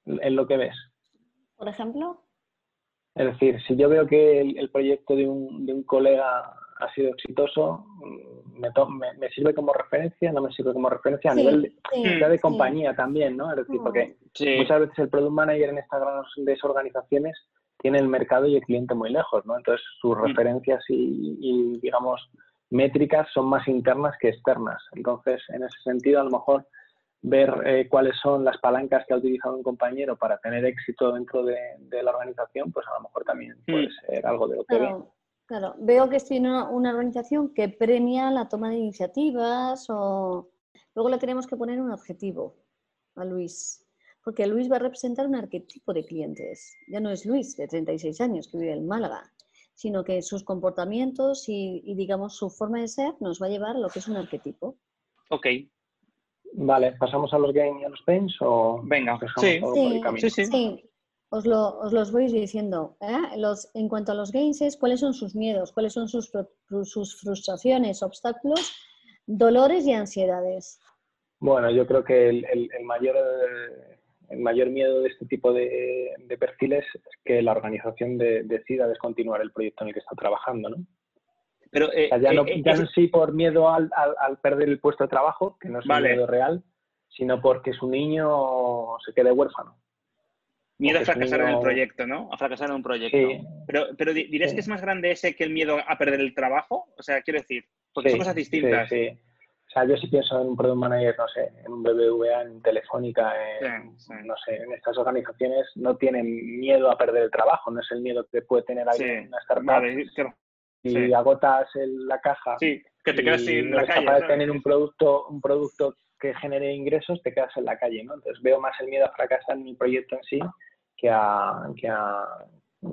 [SPEAKER 4] en lo que ves.
[SPEAKER 3] Por ejemplo.
[SPEAKER 4] Es decir, si yo veo que el, proyecto de un, de un colega ha sido exitoso, mm, me, me, sirve como referencia, no me sirve como referencia a nivel de, de compañía también, ¿no? Es decir, porque muchas veces el product manager en estas grandes organizaciones tiene el mercado y el cliente muy lejos, ¿no? Entonces sus referencias y, digamos, métricas son más internas que externas. Entonces, en ese sentido, a lo mejor ver eh, cuáles son las palancas que ha utilizado un compañero para tener éxito dentro de, la organización, pues a lo mejor también puede ser algo de lo que
[SPEAKER 3] Claro, veo que tiene una, una, organización que premia la toma de iniciativas o luego le tenemos que poner un objetivo a Luis, porque Luis va a representar un arquetipo de clientes. Ya no es Luis de 36 años que vive en Málaga, sino que sus comportamientos y, digamos su forma de ser nos va a llevar a lo que es un arquetipo.
[SPEAKER 5] Ok.
[SPEAKER 4] Vale, ¿pasamos a los gains y a los pains o
[SPEAKER 5] Venga,
[SPEAKER 3] sí. Sí, sí, sí. Os, lo, os, los voy diciendo. ¿eh? Los, en cuanto a los gains es cuáles son sus miedos, cuáles son sus, sus frustraciones, obstáculos, dolores y ansiedades.
[SPEAKER 4] Bueno, yo creo que el, el, mayor, el mayor miedo de este tipo de, de perfiles es que la organización decida descontinuar el proyecto en el que está trabajando, ¿no? Pero, eh, ya no, eh, ya sí por miedo al, al, perder el puesto de trabajo, que no es un miedo real, sino porque su niño se quede huérfano.
[SPEAKER 5] Miedo a fracasar en el proyecto, ¿no? A fracasar en un proyecto. Pero, pero ¿dirías que es más grande ese que el miedo a perder el trabajo? O sea, quiero decir, porque son cosas distintas.
[SPEAKER 4] Sí, O sea, yo sí pienso en un product manager, no sé, en un BBVA, en Telefónica, en, no sé, en estas organizaciones no tienen miedo a perder el trabajo, no es el miedo que puede tener alguien en una startup si agotas la caja
[SPEAKER 5] que te quedas sin la calle,
[SPEAKER 4] capaz de tener un producto, un producto que genere ingresos, te quedas en la calle, ¿no? Entonces veo más el miedo a fracasar en mi proyecto en sí que a, que a,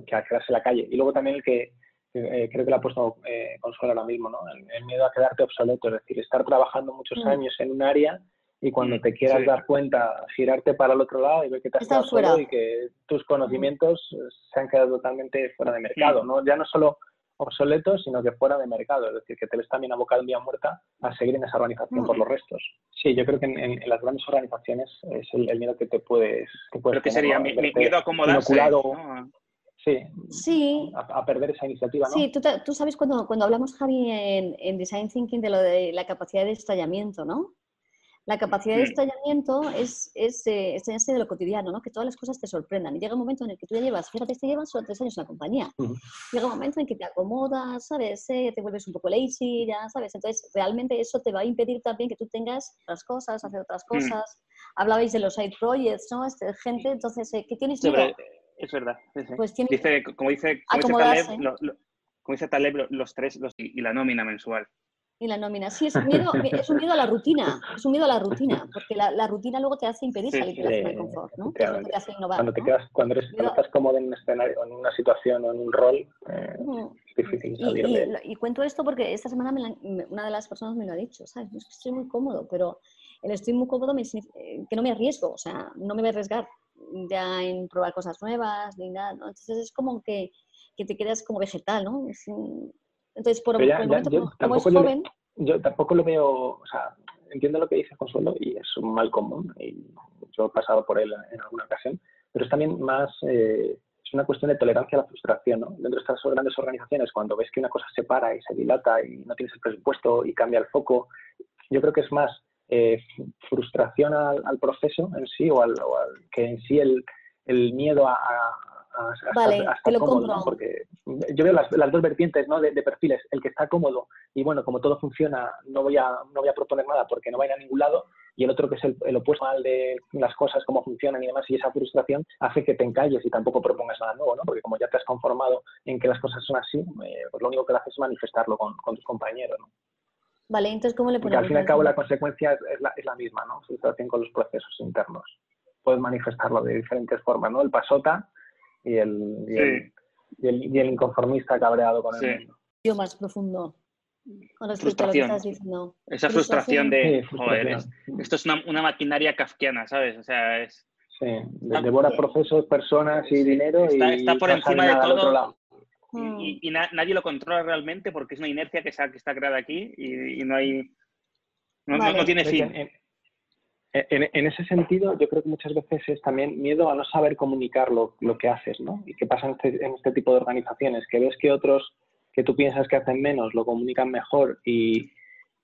[SPEAKER 4] que a quedarse en la calle. Y luego también el que eh, creo que lo ha puesto eh, Consuelo ahora mismo, ¿no? El, miedo a quedarte obsoleto, es decir, estar trabajando muchos mm. años en un área y cuando mm, te quieras dar cuenta, girarte para el otro lado y ver que te has quedado solo y que tus conocimientos se han quedado totalmente fuera de mercado, ¿no? Ya no solo obsoletos, sino que fuera de mercado, es decir, que te ves también abocado en vía muerta a seguir en esa organización por los restos. Sí, yo creo que en, las grandes organizaciones es el, miedo que te puedes... Que
[SPEAKER 5] puedes ¿Pero sería? ¿Miedo a acomodarse?
[SPEAKER 4] Sí,
[SPEAKER 3] sí.
[SPEAKER 4] A, perder esa iniciativa, ¿no?
[SPEAKER 3] Sí, tú, tú sabes cuando, cuando hablamos, Javi, en, en, Design Thinking de lo de la capacidad de estallamiento, ¿no? La capacidad de estallamiento es, es eh, de lo cotidiano, ¿no? que todas las cosas te sorprendan. Y llega un momento en el que tú ya llevas, fíjate, te llevas solo tres años en la compañía. Llega un momento en que te acomodas, ¿sabes? Eh, te vuelves un poco lazy, ya, ¿sabes? Entonces, realmente eso te va a impedir también que tú tengas otras cosas, hacer otras mm. cosas. Hablabais de los side projects, ¿no? Este, gente, entonces, eh, ¿qué tienes miedo?
[SPEAKER 5] es verdad. Pues dice, como dice, como dice Taleb, como dice Taleb, los tres los, y la nómina mensual
[SPEAKER 3] y la nómina. Sí, es, miedo, es un miedo a la rutina, es un miedo a la rutina, porque la, la rutina luego te hace impedir salir de la zona de confort, ¿no? te hace innovar,
[SPEAKER 4] cuando, te quedas, cuando, eres, estás cómodo en un escenario, en una situación o en un rol, eh, es difícil salir
[SPEAKER 3] y,
[SPEAKER 4] de
[SPEAKER 3] y, cuento esto porque esta semana una de las personas me lo ha dicho, ¿sabes? Es que estoy muy cómodo, pero el estoy muy cómodo me, eh, que no me arriesgo, o sea, no me voy a arriesgar ya en probar cosas nuevas ni nada, ¿no? Entonces es como que, que te quedas como vegetal, ¿no? Es, entonces, por, el momento, como, es joven...
[SPEAKER 4] yo tampoco lo veo, o sea, entiendo lo que dice Consuelo y es un mal común y yo he pasado por él en alguna ocasión, pero es también más, eh, es una cuestión de tolerancia a la frustración, ¿no? Dentro de estas grandes organizaciones, cuando ves que una cosa se para y se dilata y no tienes el presupuesto y cambia el foco, yo creo que es más eh, frustración al, proceso en sí o al, que en sí el, el miedo a,
[SPEAKER 3] vale, te lo compro.
[SPEAKER 4] Porque yo veo las, dos vertientes ¿no? de, perfiles, el que está cómodo y bueno, como todo funciona, no voy a, no voy a proponer nada porque no va a ir a ningún lado, y el otro que es el, opuesto al de las cosas, cómo funcionan y demás, y esa frustración hace que te encalles y tampoco propongas nada nuevo, ¿no? Porque como ya te has conformado en que las cosas son así, eh, pues lo único que haces es manifestarlo con, tus compañeros, ¿no?
[SPEAKER 3] Vale, entonces, ¿cómo le ponemos?
[SPEAKER 4] Porque al fin y al cabo la consecuencia es la, es la misma, ¿no? Frustración con los procesos internos. Puedes manifestarlo de diferentes formas, ¿no? El pasota y el, y, el, y el, inconformista cabreado con el mundo.
[SPEAKER 3] Yo más profundo. Con respecto a lo que estás diciendo.
[SPEAKER 5] Esa frustración, de, joder, esto es una, una, maquinaria kafkiana, ¿sabes? O sea, es...
[SPEAKER 4] Sí, devora procesos, personas y dinero
[SPEAKER 5] está, y está por encima de todo. Y, y, nadie lo controla realmente porque es una inercia que, que está creada aquí y, no hay... No, no, tiene fin.
[SPEAKER 4] En, ese sentido, yo creo que muchas veces es también miedo a no saber comunicar lo, que haces, ¿no? Y qué pasa en este, en este, tipo de organizaciones, que ves que otros que tú piensas que hacen menos lo comunican mejor y,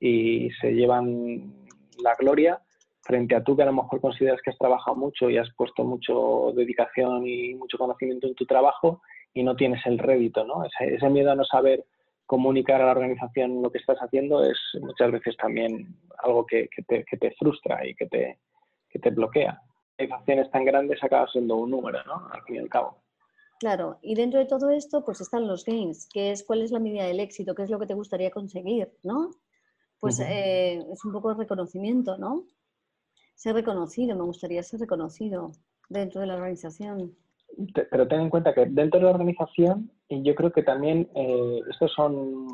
[SPEAKER 4] se llevan la gloria frente a tú que a lo mejor consideras que has trabajado mucho y has puesto mucho dedicación y mucho conocimiento en tu trabajo y no tienes el rédito, ¿no? Ese, ese miedo a no saber comunicar a la organización lo que estás haciendo es muchas veces también algo que, te, frustra y que te, te bloquea. Organizaciones tan grandes acaba siendo un número, ¿no? Al fin y al cabo.
[SPEAKER 3] Claro, y dentro de todo esto, pues están los gains, que es cuál es la medida del éxito, qué es lo que te gustaría conseguir, ¿no? Pues eh, es un poco reconocimiento, ¿no? Ser reconocido, me gustaría ser reconocido dentro de la organización
[SPEAKER 4] pero ten en cuenta que dentro de la organización, y yo creo que también eh, estos son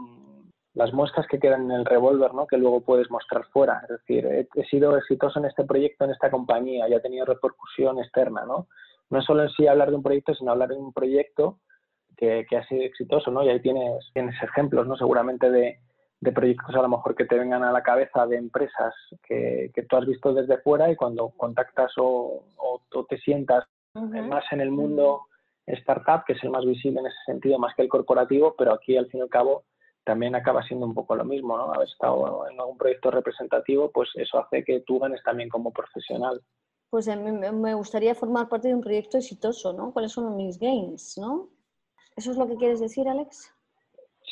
[SPEAKER 4] las muestras que quedan en el revólver, ¿no? Que luego puedes mostrar fuera. Es decir, he, sido exitoso en este proyecto, en esta compañía, y ha tenido repercusión externa, ¿no? No es solo en sí hablar de un proyecto, sino hablar de un proyecto que, que ha sido exitoso, ¿no? Y ahí tienes, tienes ejemplos, ¿no? Seguramente de, de proyectos a lo mejor que te vengan a la cabeza de empresas que, que tú has visto desde fuera y cuando contactas o, o, te sientas más en el mundo startup, que es el más visible en ese sentido, más que el corporativo, pero aquí al fin y al cabo también acaba siendo un poco lo mismo, ¿no? Haber estado en algún proyecto representativo, pues eso hace que tú ganes también como profesional.
[SPEAKER 3] Pues a mí me gustaría formar parte de un proyecto exitoso, ¿no? ¿Cuáles son mis gains, no? ¿Eso es lo que quieres decir, Alex?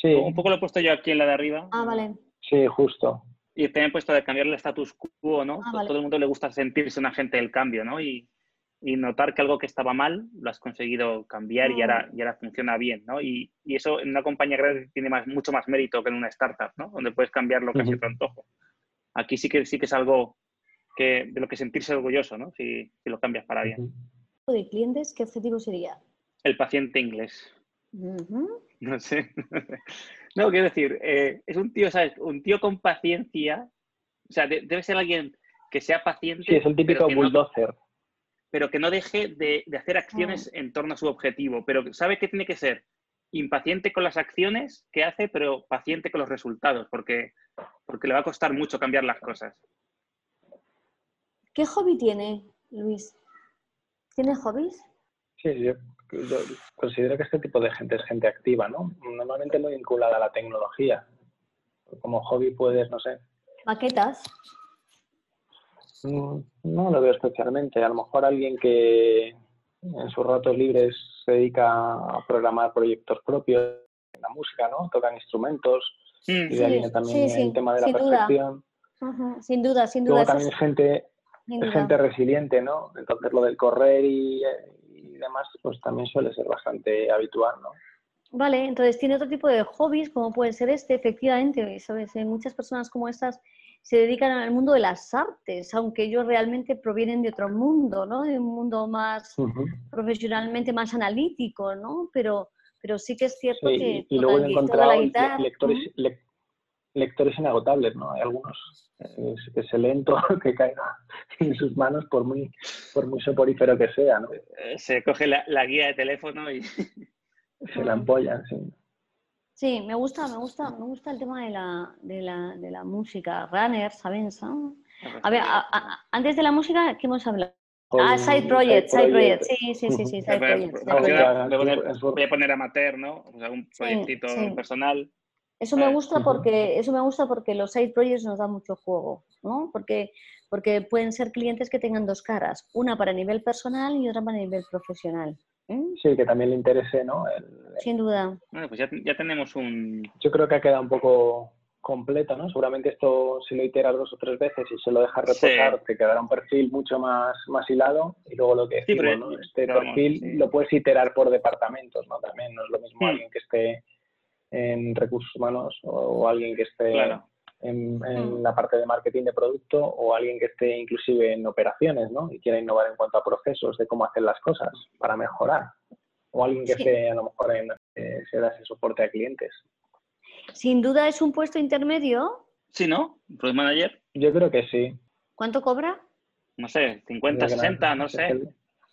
[SPEAKER 5] Sí. Un poco lo he puesto yo aquí en la de arriba.
[SPEAKER 3] Ah, vale.
[SPEAKER 4] Sí, justo.
[SPEAKER 5] Y también he puesto de cambiar el status quo, ¿no? Ah, Todo el mundo le gusta sentirse un agente del cambio, ¿no? Y, y notar que algo que estaba mal lo has conseguido cambiar y, ahora, mm. y ahora funciona bien, ¿no? Y, y, eso en una compañía grande tiene más, mucho más mérito que en una startup, ¿no? Donde puedes cambiar lo que uh tu antojo. Aquí sí que, sí que es algo que, de lo que sentirse orgulloso, ¿no? Si, si lo cambias para bien.
[SPEAKER 3] ¿De clientes qué objetivo sería?
[SPEAKER 5] El paciente inglés. No sé. no, quiero decir, eh, es un tío, ¿sabes? Un tío con paciencia. O sea, debe ser alguien que sea paciente.
[SPEAKER 4] Sí, es el típico bulldozer
[SPEAKER 5] pero que no deje de, hacer acciones en torno a su objetivo, pero sabe que tiene que ser impaciente con las acciones que hace, pero paciente con los resultados, porque, porque le va a costar mucho cambiar las cosas.
[SPEAKER 3] ¿Qué hobby tiene, Luis? ¿Tiene hobbies?
[SPEAKER 4] Sí, yo, considero que este tipo de gente es gente activa, ¿no? Normalmente muy vinculada a la tecnología. Como hobby puedes, no sé.
[SPEAKER 3] ¿Maquetas?
[SPEAKER 4] No lo veo especialmente. A lo mejor alguien que en sus ratos libres se dedica a programar proyectos propios, la música, ¿no? Tocan instrumentos mm. y de ahí viene también el tema de la perfección.
[SPEAKER 3] Sin duda, sin
[SPEAKER 4] duda. Luego también gente, gente resiliente, ¿no? Entonces lo del correr y, y demás, pues también suele ser bastante habitual, ¿no?
[SPEAKER 3] Vale, entonces tiene otro tipo de hobbies, como puede ser este, efectivamente, ¿sabes? Hay muchas personas como estas se dedican al mundo de las artes, aunque ellos realmente provienen de otro mundo, ¿no? De un mundo más profesionalmente más analítico, ¿no? Pero, pero sí que es cierto que
[SPEAKER 4] y, luego he encontrado lectores, lectores inagotables, ¿no? Hay algunos que se leen todo que caiga en sus manos por muy por muy soporífero que sea, ¿no?
[SPEAKER 5] Eh, se coge la, la guía de teléfono y
[SPEAKER 4] se la empollan, sí.
[SPEAKER 3] Sí, me gusta, me gusta, me gusta el tema de la, de la, de la música. Runner, ¿saben? A ver, antes de la música, ¿qué hemos hablado? Ah, Side Project, Side Project, sí, sí, sí, sí, Side Project.
[SPEAKER 5] Voy a poner amateur, ¿no? O sea, un proyectito personal.
[SPEAKER 3] Eso me gusta porque eso me gusta porque los side projects nos dan mucho juego, ¿no? Porque porque pueden ser clientes que tengan dos caras, una para nivel personal y otra para nivel profesional.
[SPEAKER 4] ¿Mm? Sí, que también le interese, ¿no?
[SPEAKER 3] Sin duda.
[SPEAKER 5] Bueno, pues ya, tenemos un...
[SPEAKER 4] Yo creo que ha quedado un poco completo, ¿no? Seguramente esto, si lo iteras dos o tres veces y se lo dejas reposar, te quedará un perfil mucho más, más hilado y luego lo que decimos, ¿no? Este perfil lo puedes iterar por departamentos, ¿no? También no es lo mismo hmm. alguien que esté en recursos humanos o, alguien que esté en, hmm. la parte de marketing de producto o alguien que esté inclusive en operaciones, ¿no? Y quiera innovar en cuanto a procesos de cómo hacer las cosas para mejorar. O alguien que esté a lo mejor en eh, se da ese soporte a clientes.
[SPEAKER 3] Sin duda es un puesto intermedio.
[SPEAKER 5] Sí, ¿no? Product Manager.
[SPEAKER 4] Yo creo que sí.
[SPEAKER 3] ¿Cuánto cobra?
[SPEAKER 5] No sé, 50, 60, no sé.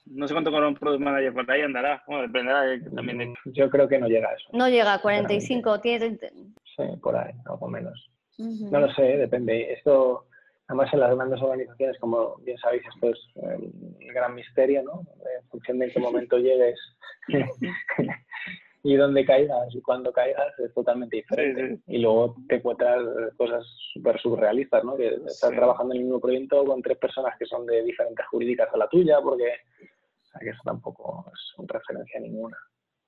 [SPEAKER 5] No sé cuánto cobra un Product Manager, por ahí andará. Bueno, dependerá también de...
[SPEAKER 4] Yo creo que no llega a eso.
[SPEAKER 3] No llega a 45, tiene...
[SPEAKER 4] Sí, por ahí, algo menos. No lo sé, depende. Esto, además en las grandes organizaciones, como bien sabéis, esto es el gran misterio, ¿no? En función de en qué momento llegues y dónde caigas y cuándo caigas es totalmente diferente. Y luego te encuentras cosas súper surrealistas, ¿no? Que estás trabajando en el mismo proyecto con tres personas que son de diferentes jurídicas a la tuya, porque que eso tampoco es una referencia ninguna.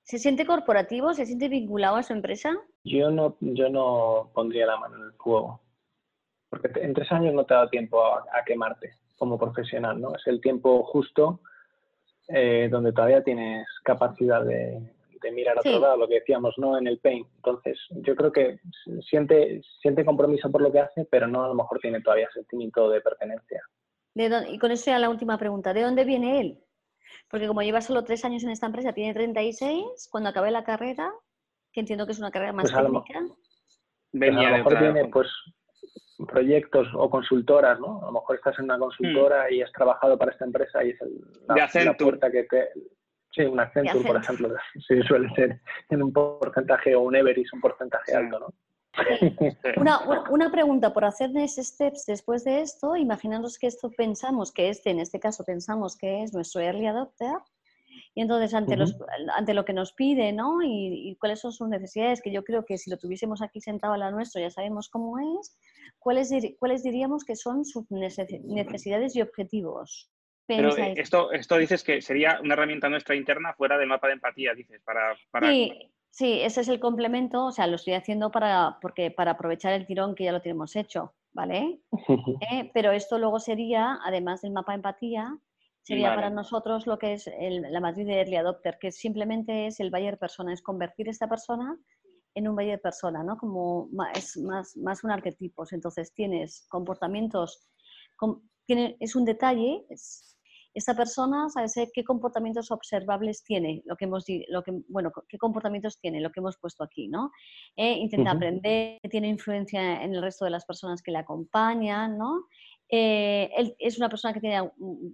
[SPEAKER 3] ¿Se siente corporativo? ¿Se siente vinculado a su empresa?
[SPEAKER 4] Yo no, yo no pondría la mano en el fuego. Porque en tres años no te da tiempo a, quemarte como profesional, ¿no? Es el tiempo justo eh, donde todavía tienes capacidad de, mirar a otro lado, lo que decíamos, ¿no? En el pain. Entonces, yo creo que siente, siente compromiso por lo que hace, pero no a lo mejor tiene todavía sentimiento de pertenencia.
[SPEAKER 3] y con eso ya la última pregunta. ¿De dónde viene él? Porque como lleva solo tres años en esta empresa, tiene 36, cuando acabe la carrera, que entiendo que es una carrera más pues técnica.
[SPEAKER 5] Venía
[SPEAKER 4] a lo mejor
[SPEAKER 5] otra-
[SPEAKER 4] tiene pues proyectos o consultoras, ¿no? A lo mejor estás en una consultora y has trabajado para esta empresa y es el- la, puerta que te... Sí, un Accenture, por ejemplo, sí, suele ser en un porcentaje o un Everis un porcentaje
[SPEAKER 5] Sí.
[SPEAKER 4] alto, ¿no?
[SPEAKER 3] Una, una- una pregunta por hacer next steps después de esto, imaginaros que esto pensamos que este, en este caso pensamos que es nuestro early adopter, y entonces ante, los, ante lo que nos pide, ¿no? Y, y cuáles son sus necesidades, que yo creo que si lo tuviésemos aquí sentado a la nuestro ya sabemos cómo es, ¿cuáles, dir- cuáles diríamos que son sus necesi- necesidades y objetivos?
[SPEAKER 5] Pero eh, esto, esto dices que sería una herramienta nuestra interna fuera del mapa de empatía, dices, para... para...
[SPEAKER 3] Sí, sí, ese es el complemento, o sea, lo estoy haciendo para, porque, para aprovechar el tirón que ya lo tenemos hecho, ¿vale? ¿eh? pero esto luego sería, además del mapa empatía, sería
[SPEAKER 5] Vale.
[SPEAKER 3] para nosotros lo que es el- la matriz de Early Adopter, que simplemente es el buyer persona, es convertir esta persona en un buyer persona, ¿no? Como es más, más un arquetipo. Entonces tienes comportamientos, com- tiene, es un detalle, es- esta persona, ¿sabes eh, qué comportamientos observables tiene? Lo que hemos, lo que, bueno, qué comportamientos tiene, lo que hemos puesto aquí, ¿no? Eh, intenta aprender, tiene influencia en el resto de las personas que le acompañan, ¿no? Eh, él es una persona que tiene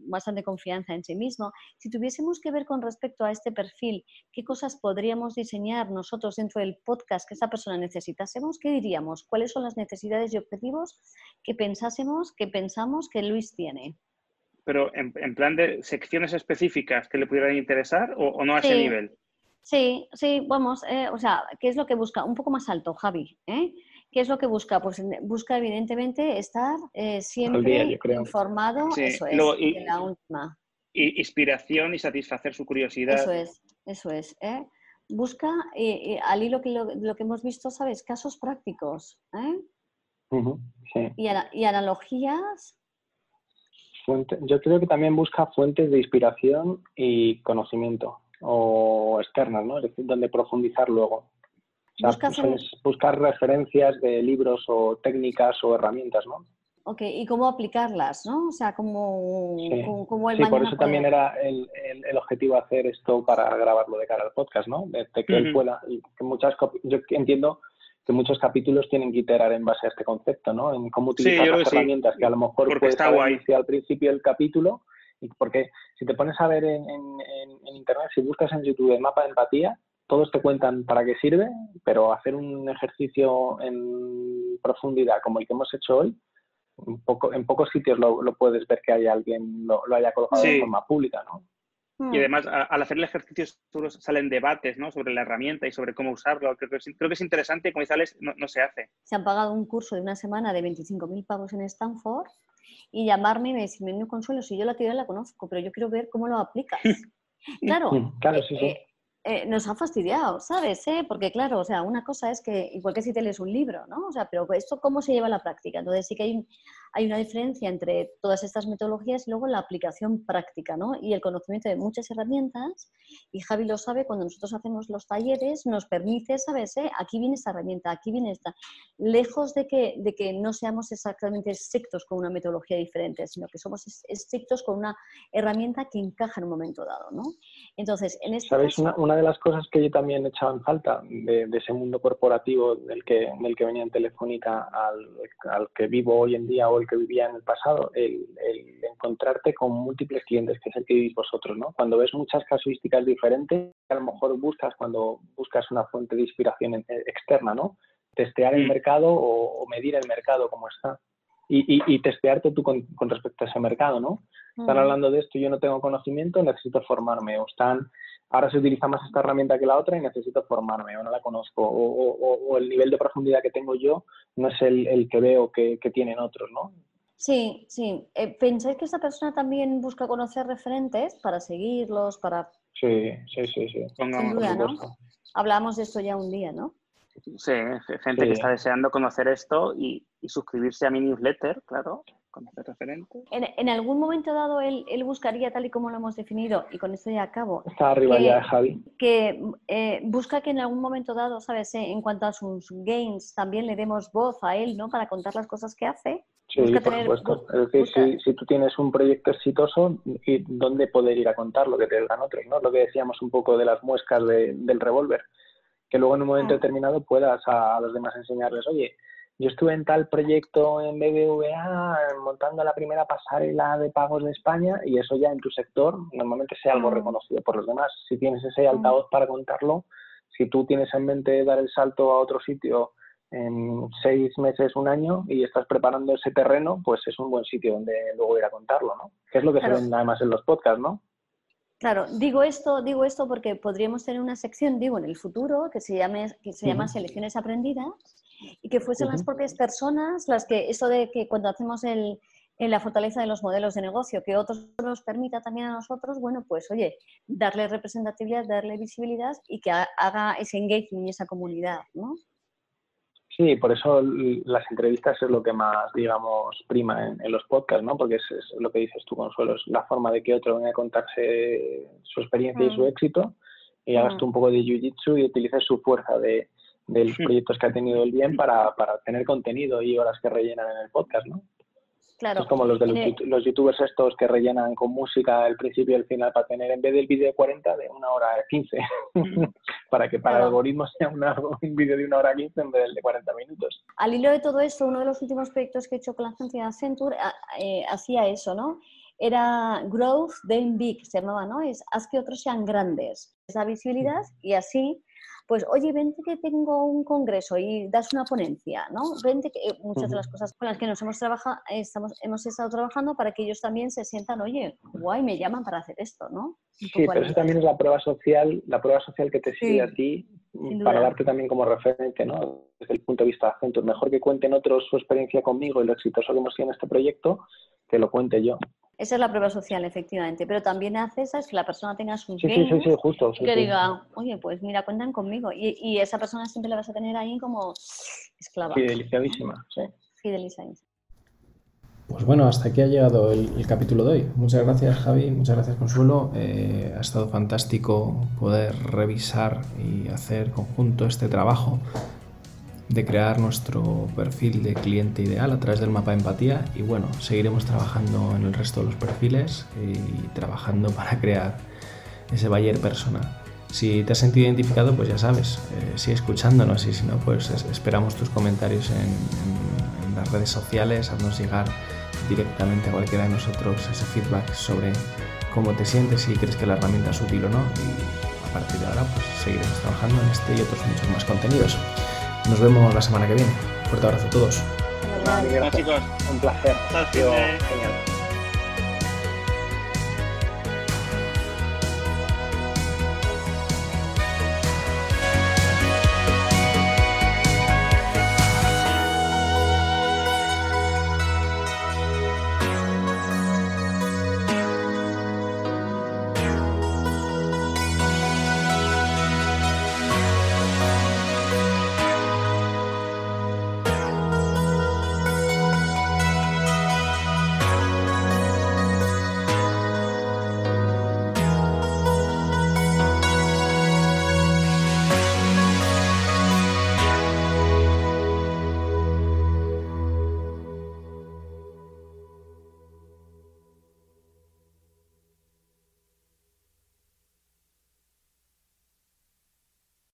[SPEAKER 3] bastante confianza en sí mismo. Si tuviésemos que ver con respecto a este perfil, ¿qué cosas podríamos diseñar nosotros dentro del podcast que esa persona necesitásemos? ¿Qué diríamos? ¿Cuáles son las necesidades y objetivos que pensásemos, que pensamos que Luis tiene?
[SPEAKER 5] Pero en, en plan de secciones específicas que le pudieran interesar o, o no a ese nivel.
[SPEAKER 3] Sí, sí, vamos, eh, o sea, ¿qué es lo que busca? Un poco más alto, Javi. ¿eh? ¿Qué es lo que busca? Pues en- busca evidentemente estar eh, siempre informado,
[SPEAKER 5] Sí,
[SPEAKER 3] eso es,
[SPEAKER 5] luego, y-
[SPEAKER 3] de la última.
[SPEAKER 5] Y inspiración y satisfacer su curiosidad.
[SPEAKER 3] Eso es, eso es. ¿eh? Busca, al hilo que lo, lo que hemos visto, ¿sabes? Casos prácticos ¿eh?
[SPEAKER 4] Ujú, sí.
[SPEAKER 3] y, ana- y analogías.
[SPEAKER 4] Fuente- yo creo que también busca fuentes de inspiración y conocimiento o externas, ¿no? Es decir, donde profundizar luego. O sea, sueles buscar referencias de libros o técnicas o herramientas, ¿no?
[SPEAKER 3] Ok, y cómo aplicarlas, ¿no? O sea, cómo,
[SPEAKER 4] Sí.
[SPEAKER 3] cómo, cómo el
[SPEAKER 4] Sí, por eso también era el, el- el objetivo hacer esto para grabarlo de cara al podcast, ¿no? De, de que él pueda, que muchas, yo entiendo que muchos capítulos tienen que iterar en base a este concepto, ¿no? En cómo utilizar las
[SPEAKER 5] que sí.
[SPEAKER 4] herramientas que a lo mejor
[SPEAKER 5] Porque
[SPEAKER 4] puedes
[SPEAKER 5] está guay.
[SPEAKER 4] al principio del capítulo, y porque si te pones a ver en, en- en- en internet, si buscas en YouTube el mapa de empatía, todos te cuentan para qué sirve, pero hacer un ejercicio en profundidad como el que hemos hecho hoy, un poco, en pocos sitios lo, lo puedes ver que haya alguien lo, lo haya colocado
[SPEAKER 5] Sí.
[SPEAKER 4] de forma pública, ¿no?
[SPEAKER 3] Hmm.
[SPEAKER 5] Y además, a- al hacer el ejercicio, salen debates ¿no? sobre la herramienta y sobre cómo usarlo. Creo que es, creo que es interesante, como dice Alex, no, no se hace.
[SPEAKER 3] se han pagado un curso de una semana de 25.000 pavos en Stanford y llamarme y me decir, "Menudo consuelo, si yo la teoría la conozco, pero yo quiero ver cómo lo aplicas. claro,
[SPEAKER 4] Mm, claro, sí, sí.
[SPEAKER 3] eh, eh, nos ha fastidiado, ¿sabes? eh? Porque claro, o sea, una cosa es que, igual que si te lees un libro, ¿no? O sea, pero esto cómo se lleva a la práctica. Entonces sí que hay, un- hay una diferencia entre todas estas metodologías y luego la aplicación práctica, ¿no? Y el conocimiento de muchas herramientas, y Javi lo sabe, cuando nosotros hacemos los talleres, nos permite, ¿sabes? eh? Aquí viene esta herramienta, aquí viene esta. Lejos de que, de que no seamos exactamente estrictos con una metodología diferente, sino que somos es- estrictos con una herramienta que encaja en un momento dado, ¿no? Entonces, en este
[SPEAKER 4] ¿Sabéis?
[SPEAKER 3] caso-
[SPEAKER 4] Una, una de las cosas que yo también he echado en falta de, de ese mundo corporativo del que, del que venía en Telefónica al, al que vivo hoy en día o el que vivía en el pasado, el, el encontrarte con múltiples clientes, que es el que vivís vosotros, ¿no? Cuando ves muchas casuísticas diferentes, a lo mejor buscas cuando buscas una fuente de inspiración eh, externa, ¿no? Testear el
[SPEAKER 5] Mm.
[SPEAKER 4] mercado o, o medir el mercado como está. Y, y, y testearte tú con, con respecto a ese mercado, ¿no? están
[SPEAKER 3] Mm.
[SPEAKER 4] hablando de esto yo no tengo conocimiento, necesito formarme, o están, ahora se utiliza más esta herramienta que la otra y necesito formarme, o no la conozco, o, o- o- el nivel de profundidad que tengo yo no es el, el que veo que, que tienen otros, ¿no?
[SPEAKER 3] Sí, sí. Eh, ¿Pensáis que esta persona también busca conocer referentes para seguirlos, para...
[SPEAKER 4] Sí, sí, sí, sí.
[SPEAKER 3] Sin duda, ¿no? Hablamos de esto ya un día, ¿no?
[SPEAKER 5] Sí, gente
[SPEAKER 4] Sí.
[SPEAKER 5] que está deseando conocer esto y, y suscribirse a mi newsletter, claro,
[SPEAKER 3] En, en algún momento dado él, él buscaría, tal y como lo hemos definido, y con esto ya acabo,
[SPEAKER 4] Está arriba
[SPEAKER 3] Que-
[SPEAKER 4] ya de Javi.
[SPEAKER 3] que eh, busca que en algún momento dado, ¿sabes? Eh, en cuanto a sus gains, también le demos voz a él, ¿no? Para contar las cosas que hace.
[SPEAKER 4] Sí,
[SPEAKER 3] busca
[SPEAKER 4] por
[SPEAKER 3] tener-
[SPEAKER 4] supuesto. Es decir,
[SPEAKER 3] busca-
[SPEAKER 4] si, si tú tienes un proyecto exitoso, ¿y ¿dónde poder ir a contarlo? Que te digan otros, ¿no? Lo que decíamos un poco de las muescas de- del revólver. que luego en un momento determinado puedas a los demás enseñarles, oye, yo estuve en tal proyecto en BBVA montando la primera pasarela de pagos de España y eso ya en tu sector normalmente sea algo mm. reconocido por los demás. Si tienes ese mm. altavoz para contarlo, si tú tienes en mente dar el salto a otro sitio en seis meses, un año y estás preparando ese terreno, pues es un buen sitio donde luego ir a contarlo, ¿no? Que es lo que se ven además en los podcasts, ¿no?
[SPEAKER 3] Claro, digo esto, digo esto porque podríamos tener una sección, digo, en el futuro que se llame, que se llama Selecciones Aprendidas y que fuesen las propias personas las que, eso de que cuando hacemos el, en la fortaleza de los modelos de negocio, que otros nos permita también a nosotros, bueno, pues oye, darle representatividad, darle visibilidad y que haga ese engagement y esa comunidad, ¿no?
[SPEAKER 4] Sí, por eso las entrevistas es lo que más, digamos, prima en, los podcasts, ¿no? Porque es, lo que dices tú, Consuelo, es la forma de que otro venga a contarse su experiencia y su mm. éxito y hagas mm. tú un poco de jiu-jitsu y utilices su fuerza de, de los proyectos que ha tenido el bien para, para, tener contenido y horas que rellenan en el podcast, ¿no? Claro. Es como los de los, youtubers estos que rellenan con música el principio y el final para tener en vez del vídeo de 40 de una hora 15. para que para el algoritmo sea un vídeo de una hora 15 en vez del de 40 minutos.
[SPEAKER 3] Al hilo de todo esto, uno de los últimos proyectos que he hecho con la agencia de Accenture eh, hacía eso, ¿no? Era Growth Then Big, se llamaba, ¿no? Es haz que otros sean grandes. Esa visibilidad y así pues oye, vente que tengo un congreso y das una ponencia, ¿no? Vente que eh, muchas de las cosas con las que nos hemos trabajado, estamos, hemos estado trabajando para que ellos también se sientan, oye, guay, me llaman para hacer esto, ¿no?
[SPEAKER 4] sí, pero eso también es la prueba social, la prueba social que te sigue a ti para darte también como referente, ¿no? Desde el punto de vista de Accenture. Mejor que cuenten otros su experiencia conmigo y lo exitoso que hemos sido en este proyecto, que lo cuente yo.
[SPEAKER 3] Esa es la prueba social, efectivamente. Pero también hace esa, es que la persona tenga su
[SPEAKER 4] sí, sí, sí, justo,
[SPEAKER 3] que diga, oye, pues mira, conmigo. Y, y, esa persona siempre la vas a tener ahí como esclava.
[SPEAKER 4] Fidelizadísima, sí.
[SPEAKER 3] Fidelizadísima.
[SPEAKER 2] Pues bueno, hasta aquí ha llegado el, capítulo de hoy. Muchas gracias Javi, muchas gracias Consuelo. Eh, ha estado fantástico poder revisar y hacer conjunto este trabajo de crear nuestro perfil de cliente ideal a través del mapa de empatía y bueno, seguiremos trabajando en el resto de los perfiles y trabajando para crear ese Bayer persona. Si te has sentido identificado, pues ya sabes, eh, sigue escuchándonos y si no, pues esperamos tus comentarios en, las redes sociales, haznos llegar directamente a cualquiera de nosotros ese feedback sobre cómo te sientes, si crees que la herramienta es útil o no y a partir de ahora pues seguiremos trabajando en este y otros muchos más contenidos. Nos vemos la semana que viene. Fuerte abrazo a todos.
[SPEAKER 4] chicos. Un placer. Genial.